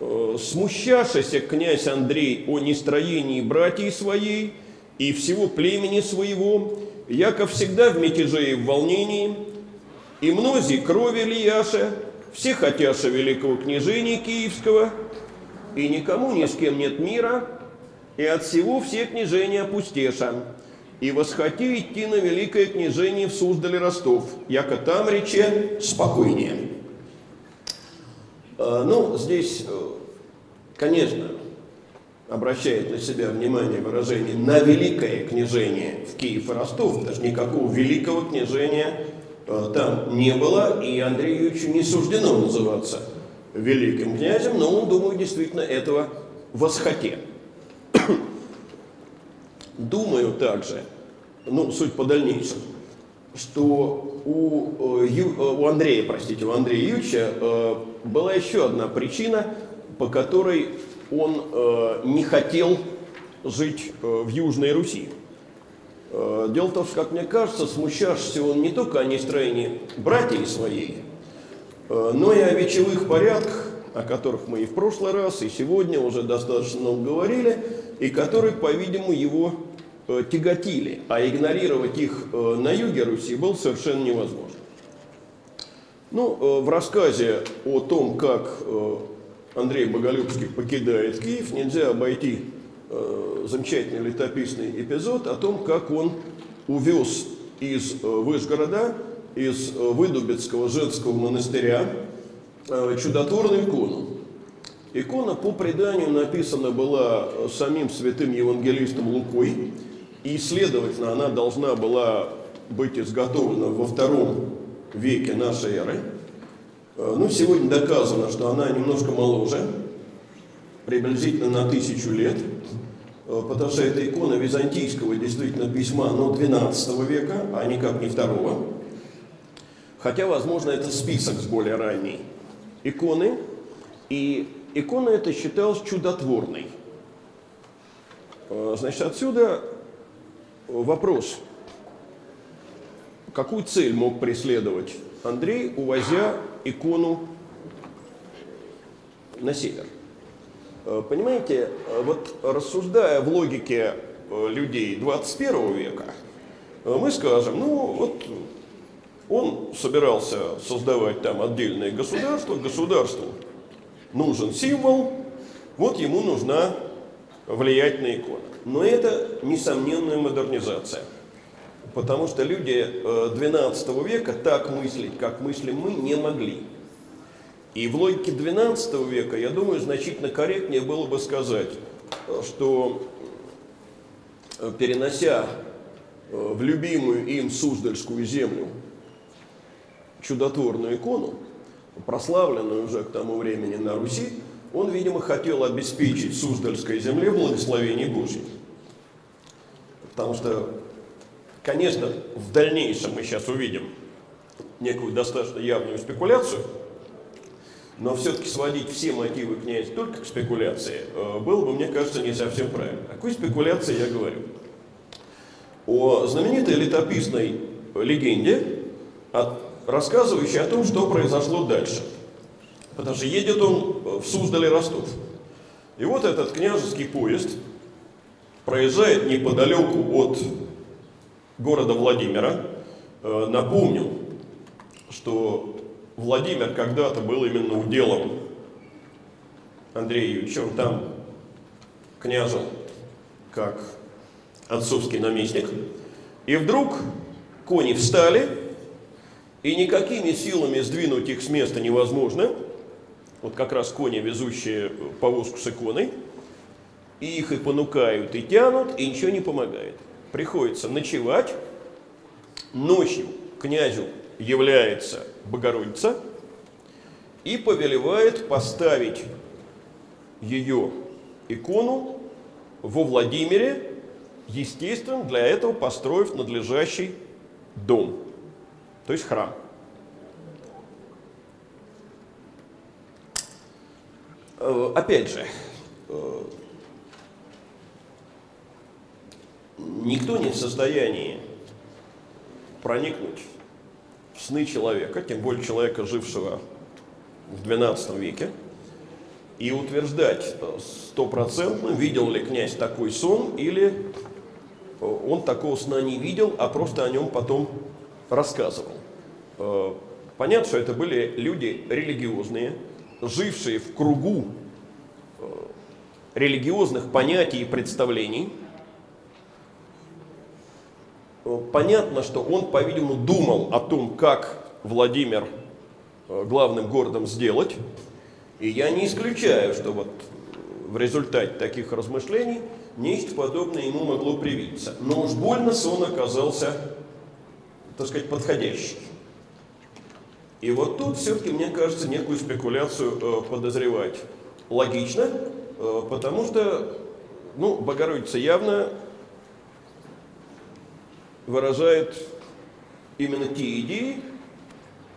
э, смущавшийся князь Андрей о нестроении братьей своей и всего племени своего, яко всегда в мятеже и в волнении, и мнози крови лияша, все хотяша великого княжения киевского, и никому ни с кем нет мира, и от всего все княжения опустеша, и восхоти идти на великое княжение в Суздале Ростов, яко там рече спокойнее. А, ну, здесь, э, конечно, обращает на себя внимание выражение «на великое княжение в Киев и Ростов», даже никакого великого княжения там не было, и Андрею Юрьевичу не суждено называться великим князем, но он, думаю, действительно этого восхотел. Думаю также, ну, суть по дальнейшему, что у, э, Ю, э, у Андрея, простите, у Андрея Юрьевича э, была еще одна причина, по которой он э, не хотел жить э, в Южной Руси. Э, дело в том, что, как мне кажется, смущавшийся он не только о нестроении братьев своей, э, но и о вечевых порядках, о которых мы и в прошлый раз, и сегодня уже достаточно много говорили, и которые, по-видимому, его э, тяготили, а игнорировать их на юге Руси было совершенно невозможно. Ну, в рассказе о том, как Андрей Боголюбский покидает Киев, нельзя обойти э, замечательный летописный эпизод о том, как он увез из э, Вышгорода, из э, Выдубецкого женского монастыря э, чудотворную икону. Икона по преданию написана была самим святым евангелистом Лукой, и, следовательно, она должна была быть изготовлена во втором веке нашей эры – ну, сегодня доказано, что она немножко моложе, приблизительно на тысячу лет, потому что это икона византийского действительно письма, но 12 века, а никак не второго. Хотя, возможно, это список с более ранней иконы. И икона эта считалась чудотворной. Э, значит, отсюда вопрос, какую цель мог преследовать Андрей, увозя икону на север. Э, понимаете, э, вот рассуждая в логике э, людей 21 века, мы скажем, ну вот он собирался создавать там отдельное государство, государству нужен символ, вот ему нужна влиятельная икона. Но это несомненная модернизация. Потому что люди XII э, века так мыслить, как мыслим мы, не могли. И в логике XII века, я думаю, значительно корректнее было бы сказать, что э, перенося э, в любимую им Суздальскую землю чудотворную икону, прославленную уже к тому времени на Руси, он, видимо, хотел обеспечить Суздальской земле благословение Божье. Потому что Конечно, в дальнейшем мы сейчас увидим некую достаточно явную спекуляцию, но все-таки сводить все мотивы князя только к спекуляции э, было бы, мне кажется, не совсем правильно. О какой спекуляции я говорю? О знаменитой летописной легенде, рассказывающей о том, что произошло дальше. Потому что едет он в Суздале Ростов. И вот этот княжеский поезд проезжает неподалеку от города Владимира. Э, напомню, что Владимир когда-то был именно уделом. Он там княжил как отцовский наместник. И вдруг кони встали, и никакими силами сдвинуть их с места невозможно. Вот как раз кони, везущие повозку с иконой. И их и понукают, и тянут, и ничего не помогает приходится ночевать. Ночью князю является Богородица и повелевает поставить ее икону во Владимире, естественно, для этого построив надлежащий дом, то есть храм. Э, опять же, э, никто не в состоянии проникнуть сны человека, тем более человека, жившего в XII веке, и утверждать стопроцентно, видел ли князь такой сон или он такого сна не видел, а просто о нем потом рассказывал. Понятно, что это были люди религиозные, жившие в кругу религиозных понятий и представлений – понятно, что он, по-видимому, думал о том, как Владимир э, главным городом сделать. И я не исключаю, что вот в результате таких размышлений нечто подобное ему могло привиться. Но уж больно сон оказался, так сказать, подходящий. И вот тут все-таки, мне кажется, некую спекуляцию э, подозревать логично, э, потому что, ну, Богородица явно выражает именно те идеи,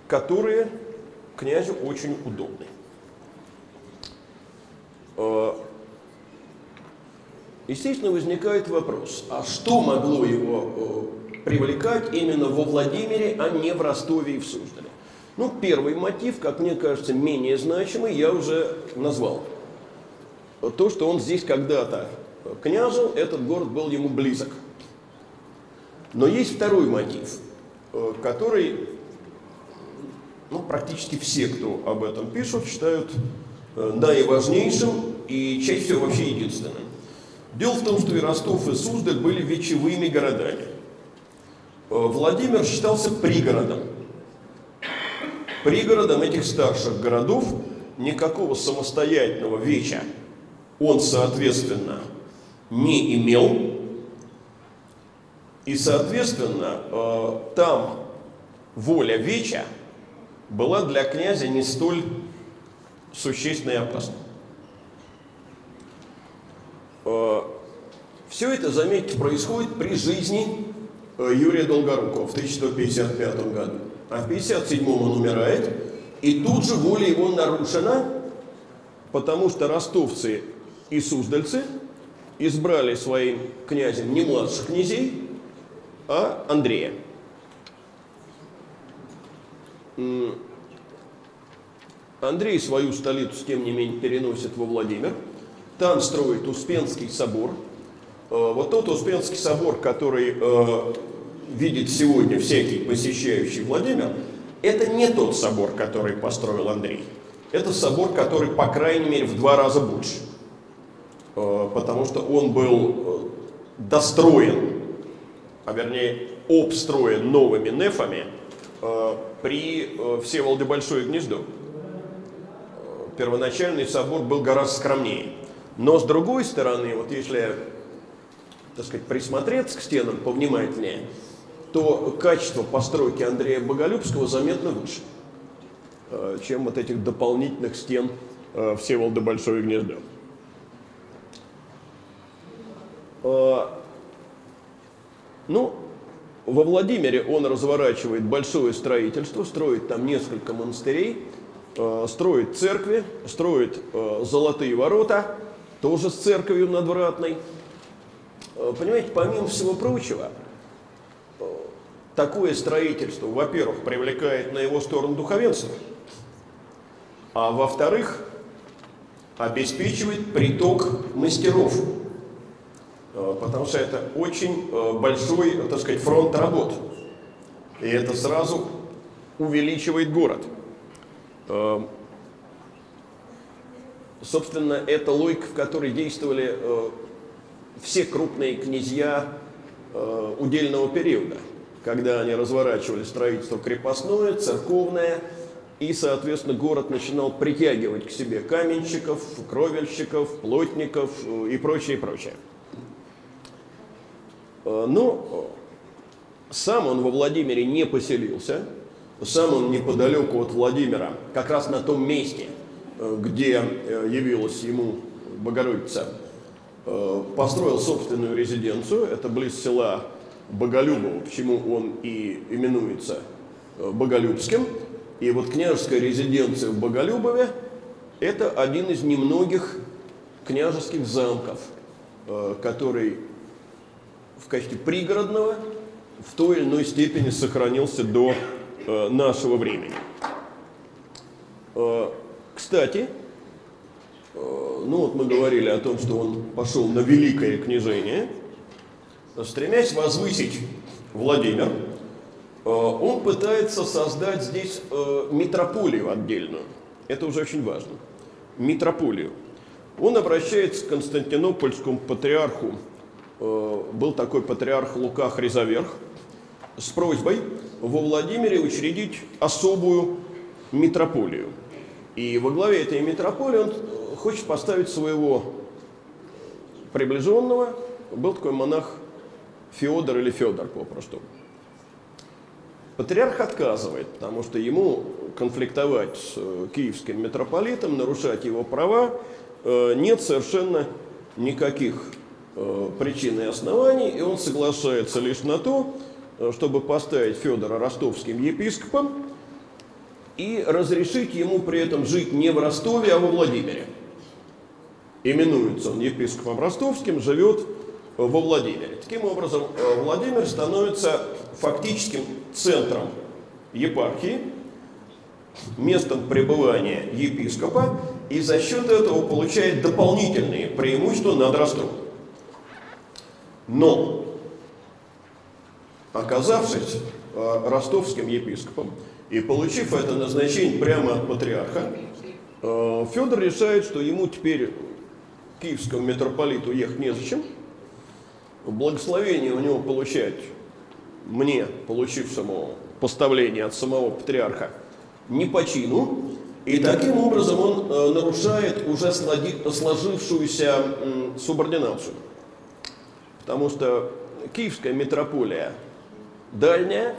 которые князю очень удобны. А, естественно, возникает вопрос, а что могло его э, привлекать именно во Владимире, а не в Ростове и в Суздале? Ну, первый мотив, как мне кажется, менее значимый, я уже назвал. То, что он здесь когда-то княжил, этот город был ему близок – но есть второй мотив, э, который ну, практически все, кто об этом пишут, считают э, наиважнейшим и чаще всего вообще единственным. Дело в том, что и Ростов, и Суздаль были вечевыми городами. Э, Владимир считался пригородом. Пригородом этих старших городов никакого самостоятельного веча он, соответственно, не имел, и, соответственно, э, там воля Веча была для князя не столь существенной и опасной. Э, Все это, заметьте, происходит при жизни э, Юрия Долгорукова в 1155 году. А в 1957 он умирает, и тут же воля его нарушена, потому что ростовцы и суздальцы избрали своим князем не младших князей, а Андрея. Андрей свою столицу, тем не менее, переносит во Владимир. Там строит Успенский собор. Э, вот тот Успенский собор, который э, видит сегодня всякий посещающий Владимир, это не тот собор, который построил Андрей. Это собор, который, по крайней мере, в два раза больше. Э, потому что он был достроен а вернее обстроен новыми нефами э, при э, Всеволоде Большое Гнездо. Первоначальный собор был гораздо скромнее. Но с другой стороны, вот если, так сказать, присмотреться к стенам повнимательнее, то качество постройки Андрея Боголюбского заметно выше, э, чем вот этих дополнительных стен Всеволода Большое Гнездо. Ну, во Владимире он разворачивает большое строительство, строит там несколько монастырей, э, строит церкви, строит э, золотые ворота, тоже с церковью надвратной. Э, понимаете, помимо всего прочего, такое строительство, во-первых, привлекает на его сторону духовенство, а во-вторых, обеспечивает приток мастеров – потому что это очень э, большой, так сказать, фронт работ. И это сразу увеличивает город. Э, собственно, это логика, в которой действовали все крупные князья удельного периода, когда они разворачивали строительство крепостное, церковное, и, соответственно, город начинал притягивать к себе каменщиков, кровельщиков, плотников и прочее, прочее. Э, Но ну, сам он во Владимире не поселился, сам он неподалеку от Владимира, как раз на том месте, э, где э, явилась ему Богородица, построил собственную резиденцию, это близ села Боголюбово, почему он и именуется Боголюбским. И вот княжеская резиденция в Боголюбове – это один из немногих княжеских замков, который в качестве пригородного в той или иной степени сохранился до э, нашего времени. Э, кстати, Э, ну вот мы говорили о том, что он пошел на великое княжение, стремясь возвысить Владимир, э, он пытается создать здесь э, митрополию отдельную. Это уже очень важно. Митрополию. Он обращается к Константинопольскому патриарху, был такой патриарх Лука Хризоверх, с просьбой во Владимире учредить особую митрополию. И во главе этой митрополии он хочет поставить своего приближенного, был такой монах Феодор или Федор попросту. Патриарх отказывает, потому что ему конфликтовать с э, киевским митрополитом, нарушать его права э, нет совершенно никаких э, причин и оснований, и он соглашается лишь на то, чтобы поставить Федора ростовским епископом и разрешить ему при этом жить не в Ростове, а во Владимире. Именуется он епископом ростовским, живет во Владимире. Таким образом, э, Владимир становится фактическим центром епархии, местом пребывания епископа, и за счет этого получает дополнительные преимущества над Ростовом. Но, оказавшись э, ростовским епископом и получив это назначение прямо от патриарха, э, Федор решает, что ему теперь киевскому митрополиту ехать незачем, благословение у него получать мне, получившему поставление от самого патриарха, не по чину, и таким образом он э, нарушает уже сложившуюся субординацию. Потому что киевская митрополия дальняя,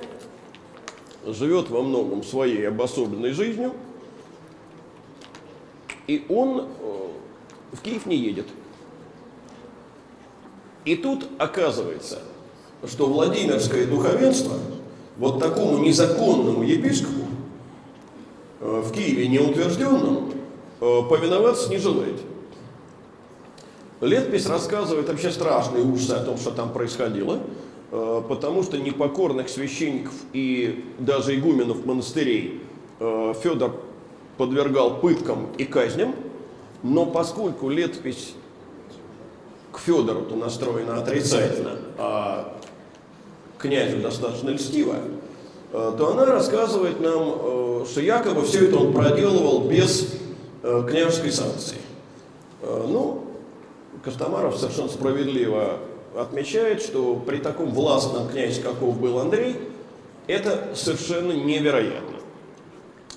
живет во многом своей обособленной жизнью, и он э, в Киев не едет. И тут оказывается, что Владимирское духовенство вот такому незаконному епископу э, в Киеве неутвержденному э, повиноваться не желает. Летопись рассказывает вообще страшные ужасы о том, что там происходило, э, потому что непокорных священников и даже игуменов монастырей Федор подвергал пыткам и казням, но поскольку летопись к Федору-то настроена отрицательно, а князю достаточно льстиво, э, то она рассказывает нам, э, что якобы все это он проделывал без э, княжеской санкции. Ну, Костомаров совершенно справедливо отмечает, что при таком властном князе, каков был Андрей, это совершенно невероятно.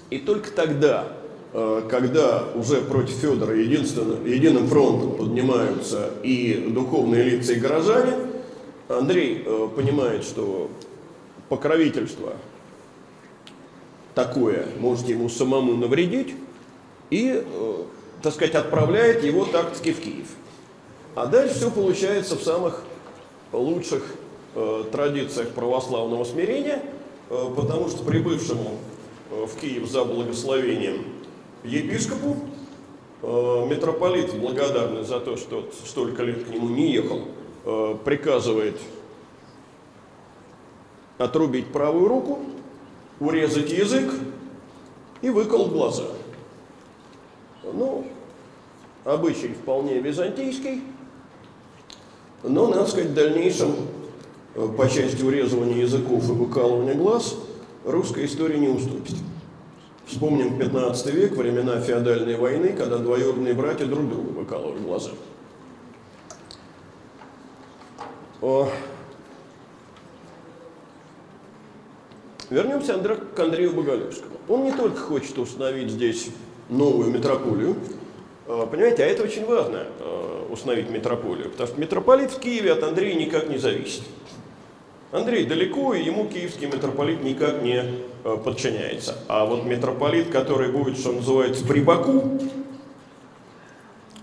И только тогда, Э, когда уже против Федора единственным, единым фронтом поднимаются и духовные лица, и горожане, Андрей э, понимает, что покровительство такое может ему самому навредить, и, э, так сказать, отправляет его тактики в Киев. А дальше все получается в самых лучших традициях православного смирения, потому что прибывшему в Киев за благословением епископу. Э, митрополит, благодарный за то, что столько лет к нему не ехал, э, приказывает отрубить правую руку, урезать язык и выколоть глаза. Ну, обычай вполне византийский, но, надо сказать, в дальнейшем э, по части урезывания языков и выкалывания глаз русская история не уступит. Вспомним 15 век, времена феодальной войны, когда двоюродные братья друг другу выкалывали глаза. О. Вернемся к Андрею Боголюбскому. Он не только хочет установить здесь новую метрополию, понимаете, а это очень важно, а, установить метрополию, потому что митрополит в Киеве от Андрея никак не зависит. Андрей далеко, и ему киевский митрополит никак не э, подчиняется. А вот митрополит, который будет, что называется, при Баку,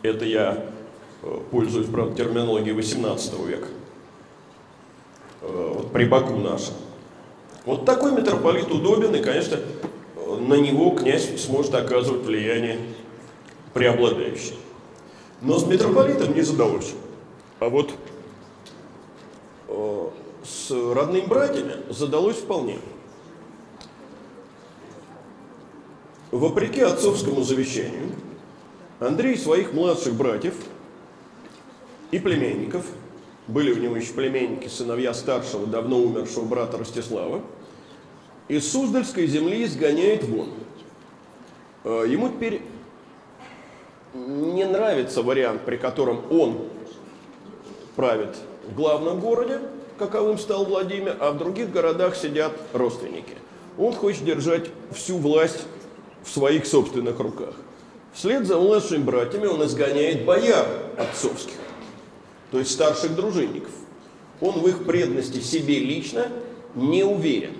это я э, пользуюсь, правда, терминологией 18 века, э, вот при Баку наша. Вот такой митрополит удобен, и, конечно, на него князь сможет оказывать влияние преобладающее. Но с митрополитом не задалось. А вот с родными братьями задалось вполне. Вопреки отцовскому завещанию, Андрей своих младших братьев и племянников, были у него еще племянники, сыновья старшего, давно умершего брата Ростислава, из Суздальской земли изгоняет вон. Э, ему теперь не нравится вариант, при котором он правит в главном городе, каковым стал Владимир, а в других городах сидят родственники. Он хочет держать всю власть в своих собственных руках. Вслед за младшими братьями он изгоняет бояр отцовских, то есть старших дружинников. Он в их преданности себе лично не уверен.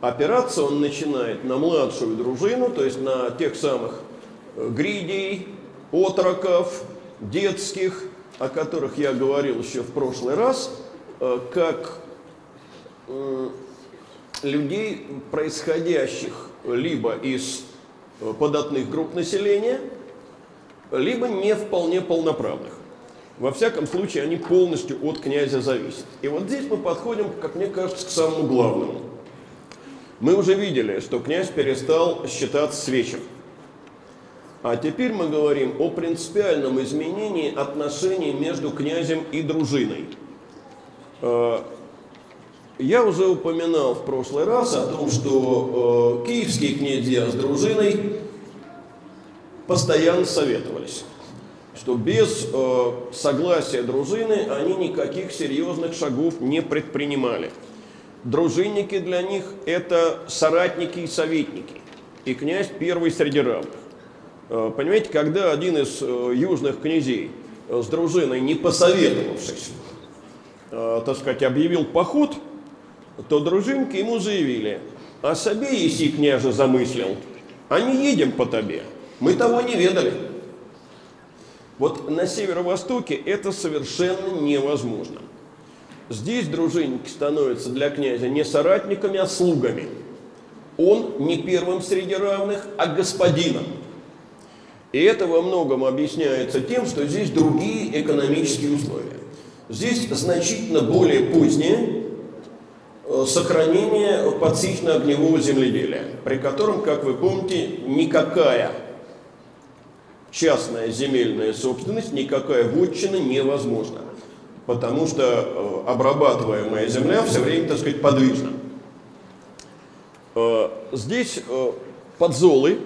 Опираться он начинает на младшую дружину, то есть на тех самых э, гридей, отроков, детских, о которых я говорил еще в прошлый раз, э, как людей, происходящих либо из э, податных групп населения, либо не вполне полноправных. Во всяком случае, они полностью от князя зависят. И вот здесь мы подходим, как мне кажется, к самому главному. Мы уже видели, что князь перестал считаться свечем. А теперь мы говорим о принципиальном изменении отношений между князем и дружиной. Э, я уже упоминал в прошлый раз о том, что э, киевские князья с дружиной постоянно советовались, что без э, согласия дружины они никаких серьезных шагов не предпринимали. Дружинники для них это соратники и советники, и князь первый среди равных. Э, понимаете, когда один из э, южных князей э, с дружиной, не посоветовавшись, так сказать, объявил поход, то дружинки ему заявили, а себе, если княже замыслил, а не едем по тебе, мы того не ведали. Вот на северо-востоке это совершенно невозможно. Здесь дружинники становятся для князя не соратниками, а слугами. Он не первым среди равных, а господином. И это во многом объясняется тем, что здесь другие экономические условия. Здесь значительно более позднее э, сохранение подсично-огневого земледелия, при котором, как вы помните, никакая частная земельная собственность, никакая вотчина невозможна, потому что э, обрабатываемая земля все время, так сказать, подвижна. Э, здесь подзолы,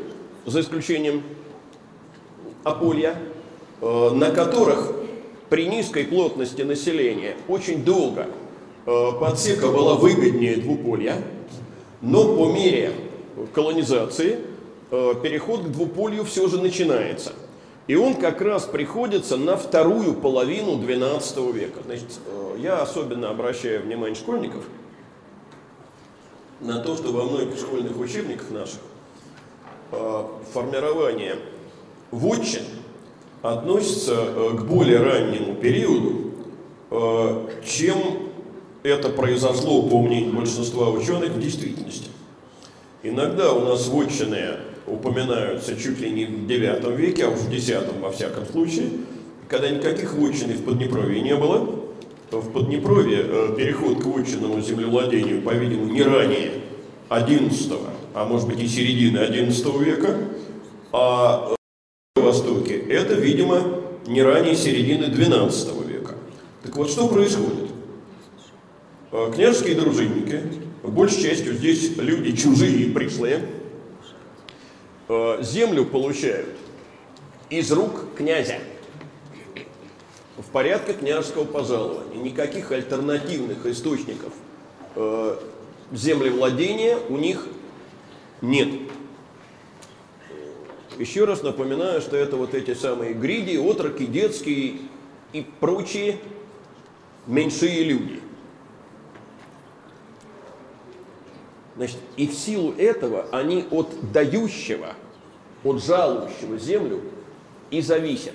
за исключением ополья, э, на которых при низкой плотности населения очень долго э, подсека была выгоднее двуполья, но по мере колонизации э, переход к двуполью все же начинается. И он как раз приходится на вторую половину XII века. Значит, я особенно обращаю внимание школьников на то, что во многих школьных учебниках наших формирование вотчин относится э, к более раннему периоду, э, чем это произошло, по мнению большинства ученых, в действительности. Иногда у нас вотчины упоминаются чуть ли не в IX веке, а уж в X во всяком случае, когда никаких вотчин в Поднепровье не было. В Поднепровье э, переход к вотчинному землевладению, по-видимому, не ранее XI, а может быть и середины XI века, а Востоке, это, видимо, не ранее середины XII века. Так вот, что происходит? А, княжеские дружинники, большей частью здесь люди чужие пришлые, а, землю получают из рук князя в порядке княжеского пожалования. Никаких альтернативных источников а, землевладения у них нет. Еще раз напоминаю, что это вот эти самые гриди, отроки, детские и прочие меньшие люди. Значит, и в силу этого они от дающего, от жалующего землю и зависят.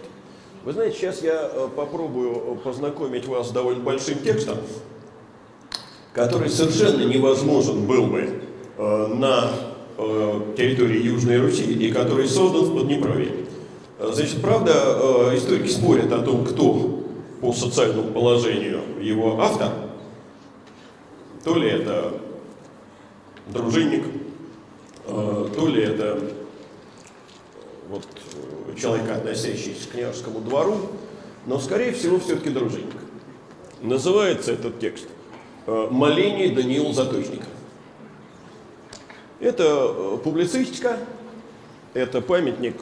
Вы знаете, сейчас я э, попробую познакомить вас с довольно большим текстом, который совершенно невозможен был бы э, на территории Южной Руси и который создан в Поднепровье. Значит, правда, э, историки спорят о том, кто по социальному положению его автор, то ли это дружинник, э, то ли это вот, человек, относящийся к княжескому двору, но, скорее всего, все-таки дружинник. Называется этот текст «Моление Даниила Заточника». Это публицистика, это памятник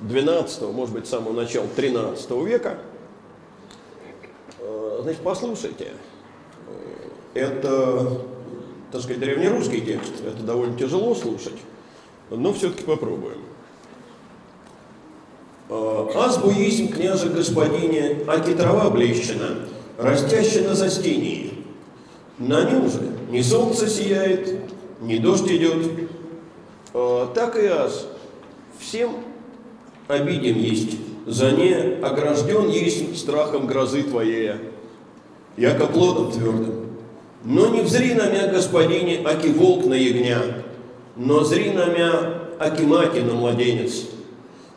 12 может быть, самого начала 13 века. Значит, послушайте, это, так сказать, древнерусский текст, это довольно тяжело слушать, но все-таки попробуем. Азбу есть княже господине, аки трава блещена, растящая на застении. На нем же ни солнце сияет, ни дождь идет. Так и аз всем обиден есть, за не огражден есть страхом грозы твоей, яко плодом твердым. Но не взри на мя, господине, аки волк на ягня, но зри на мя, аки мати на младенец.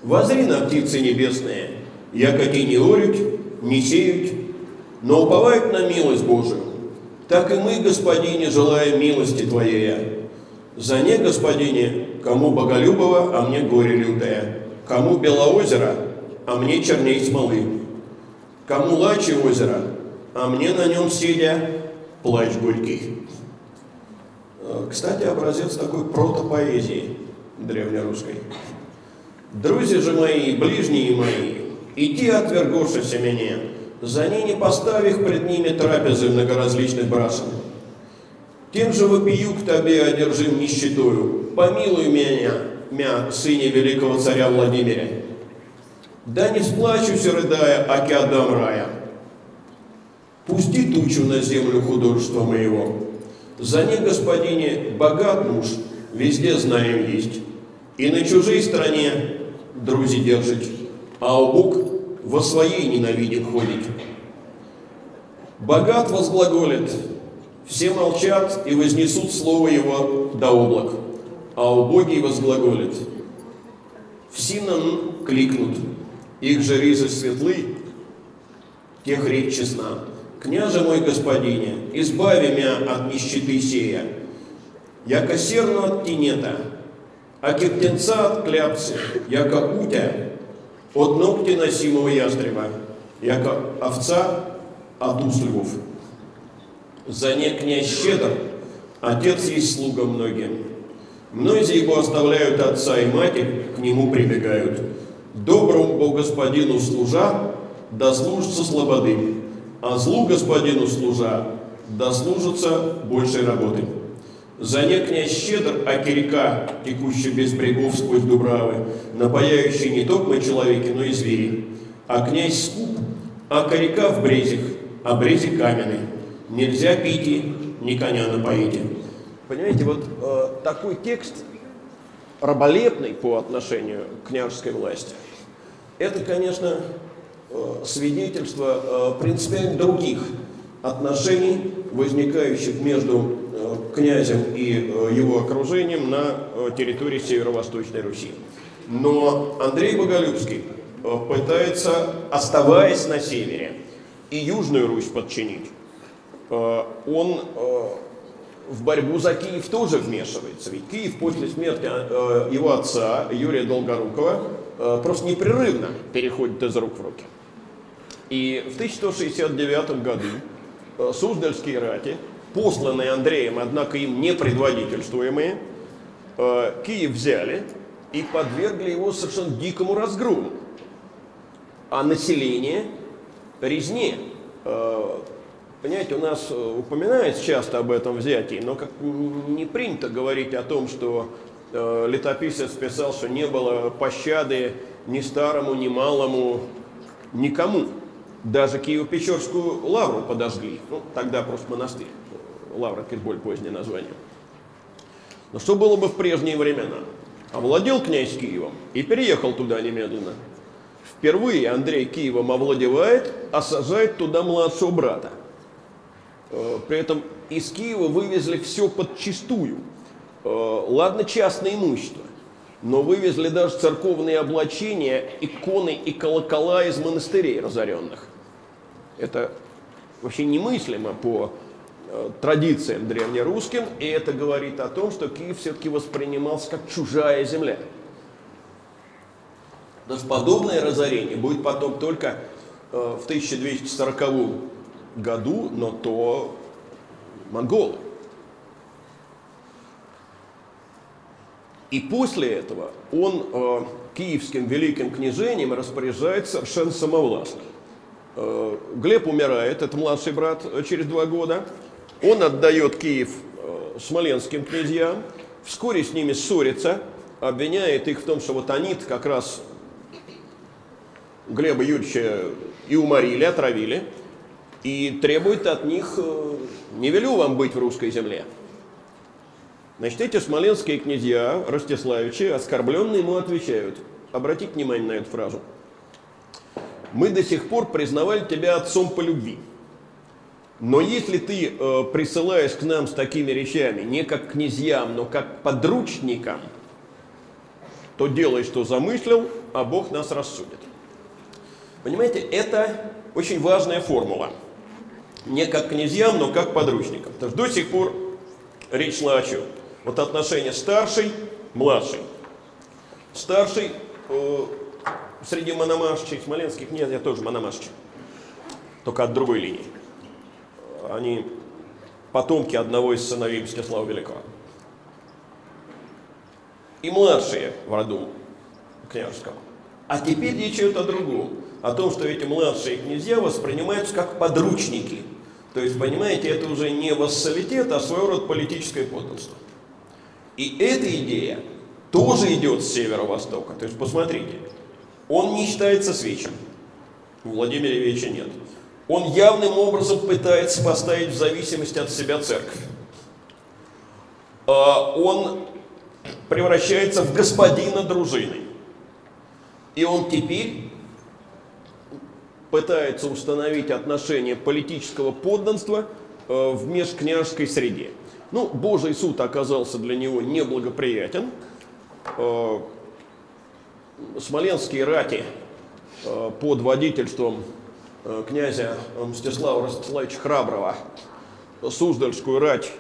Возри на птицы небесные, яко ти не орють, не сеют, но уповают на милость Божию. Так и мы, Господине, желаем милости Твоей. За не, Господине, кому боголюбого, а мне горе лютое. Кому белоозеро, а мне черней смолы. Кому лачи озеро, а мне на нем сидя плач горький. Кстати, образец такой протопоэзии древнерусской. Друзья же мои, ближние мои, иди отвергушися меня, за не поставих пред ними трапезы многоразличных брасов. Тем же вопию к тебе одержим нищетою, помилуй меня, мя, сыне великого царя Владимира. Да не сплачусь, рыдая, аки отдам рая. Пусти тучу на землю художества моего. За ней, господине, богат муж, везде знаем есть. И на чужой стране друзи держит, а у Бог во своей ненавидит ходить. Богат возглаголит, все молчат и вознесут слово его до облак а убогий возглаголит. Все нам кликнут, их же ризы светлы, тех речь честна. Княже мой господине, избави меня от нищеты сея, яко серну от тенета, а птенца от кляпцы, яко утя от ногти носимого ястреба, яко овца от услугов. За не князь щедр, отец есть слуга многим. Многие его оставляют отца и матерь, к нему прибегают. Доброму Богу господину служа, да служится слободы, а злу господину служа, да служится большей работы. За не князь щедр, а река, текущая без брегов сквозь дубравы, напаяющий не только человеки, но и звери. А князь скуп, а река в брезих, а брезик каменный. Нельзя пить ни коня напоите. Понимаете, вот э, такой текст раболепный по отношению к княжеской власти, это, конечно, э, свидетельство э, принципиально других отношений, возникающих между э, князем и э, его окружением на э, территории Северо-Восточной Руси. Но Андрей Боголюбский э, пытается, оставаясь на севере, и Южную Русь подчинить. Э, он э, в борьбу за Киев тоже вмешивается. Ведь Киев после смерти э, его отца Юрия Долгорукова просто непрерывно переходит из рук в руки. И в 1169 году Суздальские рати, посланные Андреем, однако им не предводительствуемые, Киев взяли и подвергли его совершенно дикому разгрому. А население резне Понимаете, у нас э, упоминается часто об этом взятии, но как не принято говорить о том, что э, летописец писал, что не было пощады ни старому, ни малому, никому. Даже Киево-Печорскую лавру подожгли. Ну, тогда просто монастырь. Лавра – это более позднее название. Но что было бы в прежние времена? Овладел князь Киевом и переехал туда немедленно. Впервые Андрей Киевом овладевает, а сажает туда младшего брата – при этом из Киева вывезли все подчистую. Э, ладно, частное имущество, но вывезли даже церковные облачения, иконы и колокола из монастырей разоренных. Это вообще немыслимо по э, традициям древнерусским, и это говорит о том, что Киев все-таки воспринимался как чужая земля. То есть подобное разорение будет потом только э, в 1240 году, но то монголы. И после этого он э, киевским великим княжением распоряжается совершенно самовластно. Э, Глеб умирает, это младший брат, э, через два года. Он отдает Киев э, смоленским князьям, вскоре с ними ссорится, обвиняет их в том, что вот они как раз Глеба Юрьевича и уморили, отравили, и требует от них, э, не велю вам быть в русской земле. Значит, эти смоленские князья, Ростиславичи, оскорбленные ему отвечают. Обратите внимание на эту фразу. Мы до сих пор признавали тебя отцом по любви. Но если ты э, присылаешь к нам с такими речами, не как князьям, но как подручникам, то делай, что замыслил, а Бог нас рассудит. Понимаете, это очень важная формула. Не как князьям, но как подручникам. Потому что до сих пор речь шла о чем? Вот отношение старший, младший. Старший э, среди мономашчей, смоленских нет, я тоже мономашчик. Только от другой линии. Они потомки одного из сыновей Мстислава Великого. И младшие в роду княжеского. А теперь речь идет о другом. О том, что эти младшие князья воспринимаются как подручники. То есть, понимаете, это уже не вассалитет, а своего рода политическое подданство. И эта идея тоже идет с северо-востока. То есть посмотрите, он не считается свечем. Владимира Ильича нет. Он явным образом пытается поставить в зависимость от себя церковь. А, он превращается в господина дружины. И он теперь пытается установить отношение политического подданства э, в межкняжской среде. Ну, Божий суд оказался для него неблагоприятен. Э, смоленские рати э, под водительством князя Мстислава Ростиславича Храброго Суздальскую рать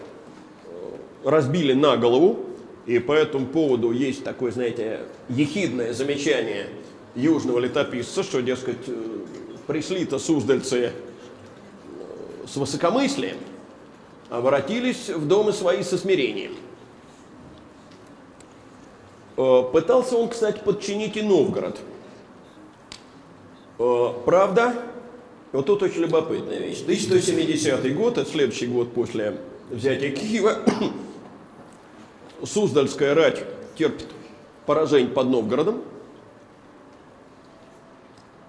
разбили на голову, и по этому поводу есть такое, знаете, ехидное замечание южного летописца, что, дескать, пришли-то суздальцы с высокомыслием, обратились в дома свои со смирением. Э, пытался он, кстати, подчинить и Новгород. Э, правда, вот тут очень любопытная вещь. 1170 год, это следующий год после взятия Киева, Суздальская рать терпит поражение под Новгородом.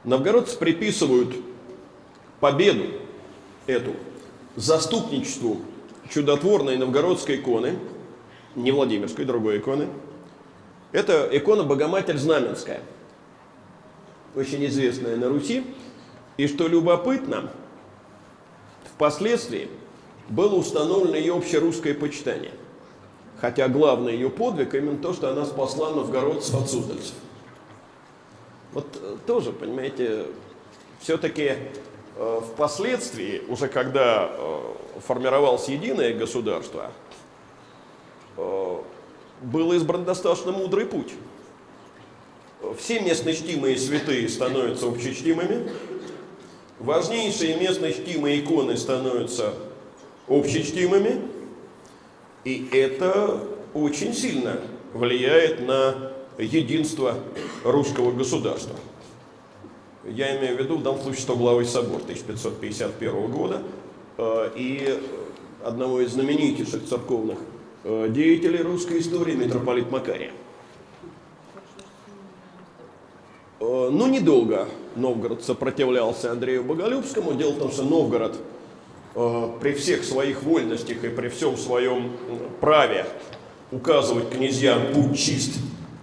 Новгородцы приписывают победу эту заступничеству чудотворной новгородской иконы, не Владимирской, другой иконы. Это икона Богоматерь Знаменская, очень известная на Руси. И что любопытно, впоследствии было установлено ее общерусское почитание. Хотя главный ее подвиг именно то, что она спасла новгородцев от суздальцев. Вот э, тоже, понимаете, все-таки Э, впоследствии, уже когда э, формировалось единое государство, э, был избран достаточно мудрый путь. Все местно чтимые святые становятся общечтимыми, важнейшие местно чтимые иконы становятся общечтимыми, и это очень сильно влияет на единство русского государства. Я имею в виду в данном случае 100 главый собор 1551 года э, и одного из знаменитейших церковных э, деятелей русской истории, митрополит Макария. Э, ну, недолго Новгород сопротивлялся Андрею Боголюбскому. Дело в том, что Новгород при всех своих вольностях и при всем своем праве указывать князьям путь чист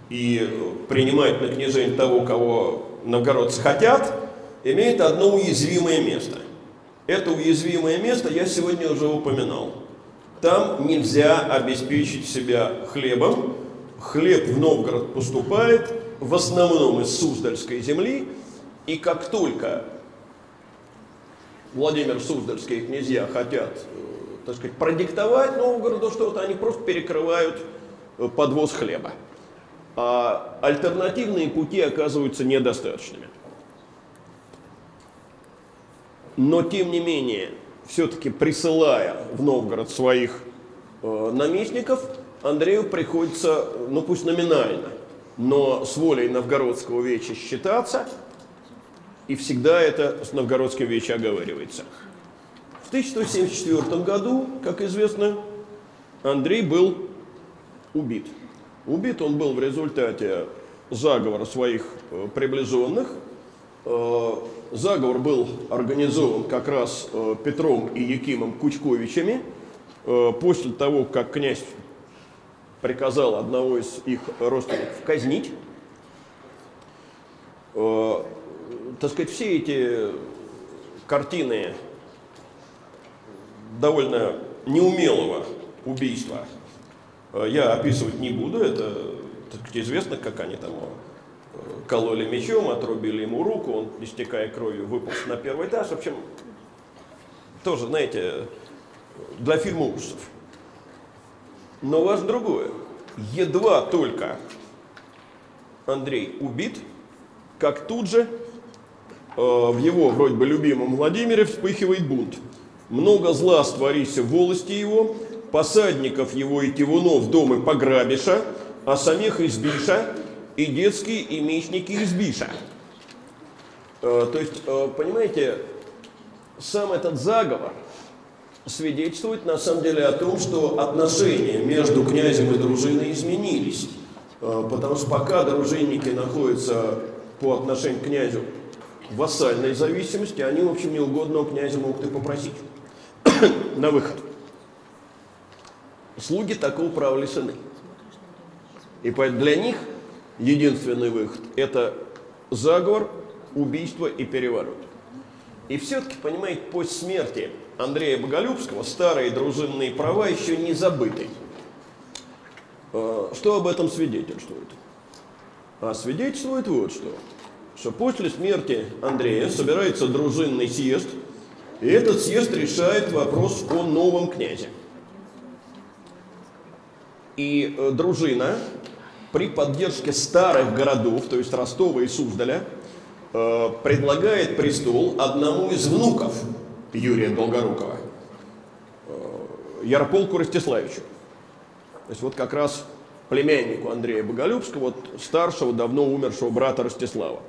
и принимать на княжень того, кого новгородцы хотят, имеет одно уязвимое место. Это уязвимое место я сегодня уже упоминал. Там нельзя обеспечить себя хлебом. Хлеб в Новгород поступает в основном из Суздальской земли. И как только Владимир Суздальские князья хотят, э, так сказать, продиктовать Новгороду что-то, они просто перекрывают э, подвоз хлеба. А альтернативные пути оказываются недостаточными. Но, тем не менее, все-таки присылая в Новгород своих э, наместников, Андрею приходится, ну пусть номинально, но с волей новгородского веча считаться, и всегда это с новгородским веча оговаривается. В 1174 году, как известно, Андрей был убит. Убит он был в результате заговора своих э, приближенных. Э, заговор был организован как раз э, Петром и Якимом Кучковичами после того, как князь приказал одного из их родственников казнить. Так сказать, все эти картины довольно неумелого убийства я описывать не буду, это так известно, как они там э, кололи мечом, отрубили ему руку, он, истекая кровью, выполз на первый этаж. В общем, тоже, знаете, для фильма ужасов. Но важно другое. Едва только Андрей убит, как тут же э, в его вроде бы любимом Владимире вспыхивает бунт. Много зла створится в волости его, посадников его и тивунов дома пограбиша, а самих избиша и детские и мечники избиша. Э, то есть, э, понимаете, сам этот заговор свидетельствует на самом деле о том, что отношения между князем и дружиной изменились. Э, потому что пока дружинники находятся по отношению к князю в вассальной зависимости, они, в общем, неугодного князя могут и попросить на выход. Слуги такого права лишены. И поэтому для них единственный выход – это заговор, убийство и переворот. И все-таки, понимаете, после смерти Андрея Боголюбского старые дружинные права еще не забыты. А, что об этом свидетельствует? А свидетельствует вот что. Что после смерти Андрея собирается дружинный съезд, и этот съезд решает вопрос о новом князе. И э, дружина при поддержке старых городов, то есть Ростова и Суздаля, э, предлагает престол одному из внуков Юрия Долгорукова, э, Ярополку Ростиславичу. То есть вот как раз племяннику Андрея Боголюбского, вот старшего, давно умершего брата Ростислава.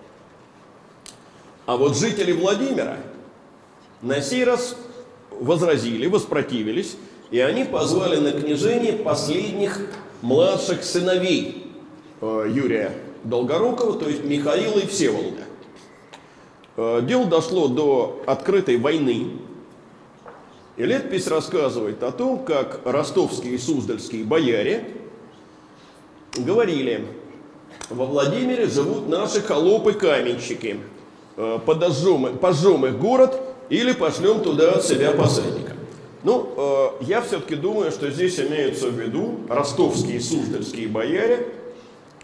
А вот жители Владимира на сей раз возразили, воспротивились и они позвали на княжение последних младших сыновей э, Юрия Долгорукова, то есть Михаила и Всеволода. Э, дело дошло до открытой войны. И летопись рассказывает о том, как ростовские и суздальские бояре говорили, во Владимире живут наши холопы-каменщики, э, подожжем, пожжем их город или пошлем туда от себя посадника. Ну, э, я все-таки думаю, что здесь имеются в виду ростовские и суздальские бояре,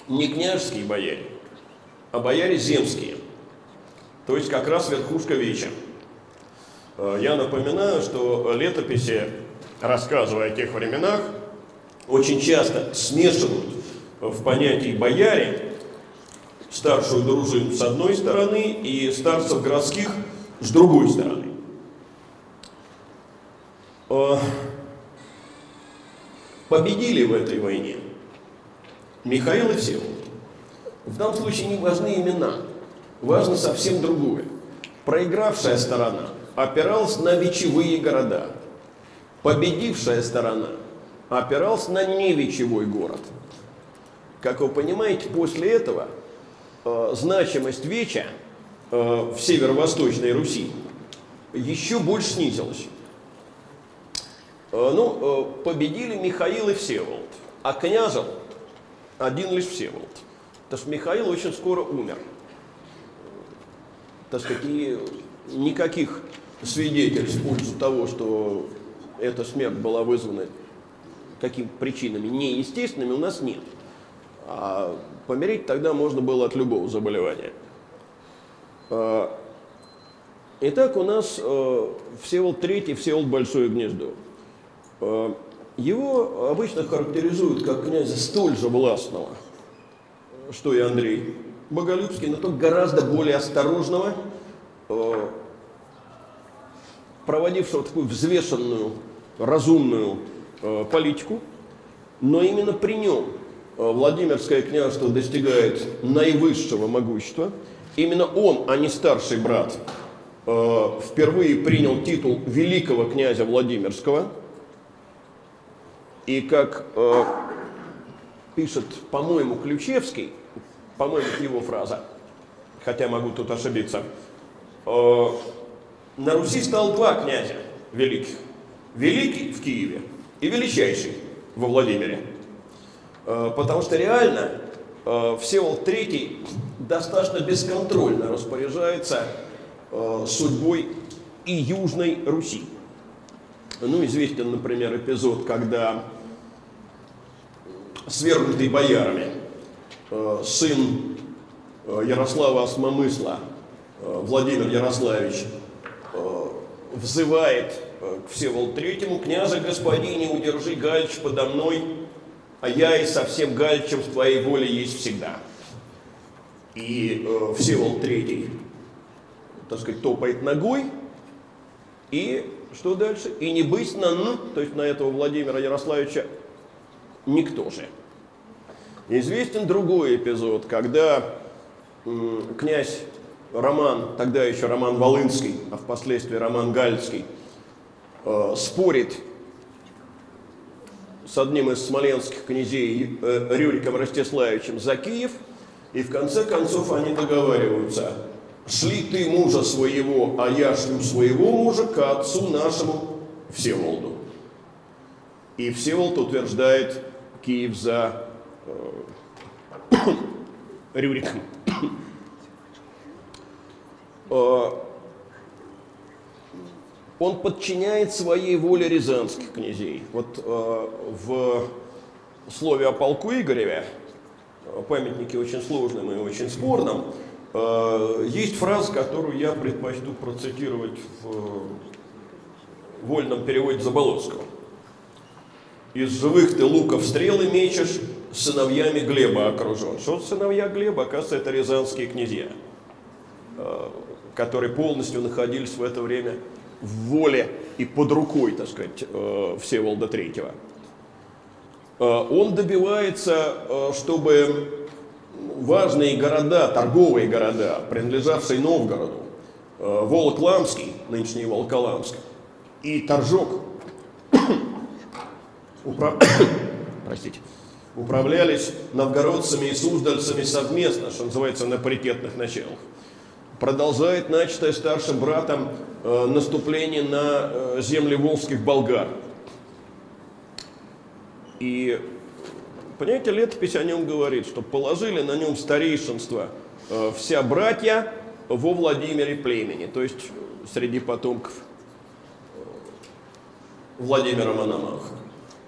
не княжеские бояре, а бояре земские. То есть как раз верхушка веча. Э, я напоминаю, что летописи, рассказывая о тех временах, очень часто смешивают в понятии бояре старшую дружину с одной стороны и старцев городских с другой стороны. Э, победили в этой войне Михаил и Всеволод. В данном случае не важны имена, важно совсем другое. Проигравшая сторона опиралась на вечевые города, победившая сторона опиралась на невечевой город. Как вы понимаете, после этого э, значимость Веча э, в северо-восточной Руси еще больше снизилась. Э, ну, э, победили Михаил и Всеволод, а княжил один лишь Всеволод. Потому что Михаил очень скоро умер. Сказать, и никаких свидетельств в пользу того, что эта смерть была вызвана какими причинами неестественными, у нас нет. А помереть тогда можно было от любого заболевания. Э, итак, у нас Всеволод Третий, Всеволод Большое Гнездо. Э, его обычно характеризуют как князя столь же властного, что и Андрей Боголюбский, но только гораздо более осторожного, э, проводившего такую взвешенную, разумную э, политику, но именно при нем Владимирское княжество достигает наивысшего могущества. Именно он, а не старший брат, впервые принял титул великого князя Владимирского. И как пишет, по-моему, Ключевский, по-моему, его фраза, хотя могу тут ошибиться, э, на Руси стал два князя великих. Великий в Киеве и величайший во Владимире. Э, потому что реально э, Всеволод III достаточно бесконтрольно распоряжается судьбой и Южной Руси. Ну, известен, например, эпизод, когда свергнутый боярами, э, сын э, Ярослава Осмомысла, э, Владимир Ярославич, взывает к Всеволоду Третьему, «Князя господине, удержи Галич подо мной, а я и со всем Галичем в твоей воле есть всегда». И э, Всеволод Третий, так сказать, топает ногой, и что дальше? И не быть на «н», то есть на этого Владимира Ярославича никто же. Известен другой эпизод, когда князь Роман, тогда еще Роман Волынский, а впоследствии Роман Гальский, э, спорит с одним из смоленских князей э, Рюриком Ростиславичем за Киев, и в конце концов они договариваются, шли ты мужа своего, а я шлю своего мужа к отцу нашему Всеволоду. И Всеволод утверждает Киев за э, Рюриком. Э, он подчиняет своей воле рязанских князей. Вот э, в слове о полку Игореве, памятнике очень сложном и очень спорном, есть фраза, которую я предпочту процитировать в вольном переводе Заболоцкого. Из живых ты луков стрелы мечешь, сыновьями Глеба окружен. Что сыновья Глеба? Оказывается, это рязанские князья, э, которые полностью находились в это время в воле и под рукой, так сказать, э, Всеволода Третьего. Э, он добивается, чтобы важные города, торговые города, принадлежавшие Новгороду, Волокламский, нынешний Волоколамск, и Торжок, управ... Простите. управлялись новгородцами и суздальцами совместно, что называется, на паритетных началах. Продолжает начатое старшим братом э, наступление на э, земли волжских болгар. И, понимаете, летопись о нем говорит, что положили на нем старейшинство э, вся братья во Владимире племени, то есть среди потомков э, Владимира Мономаха.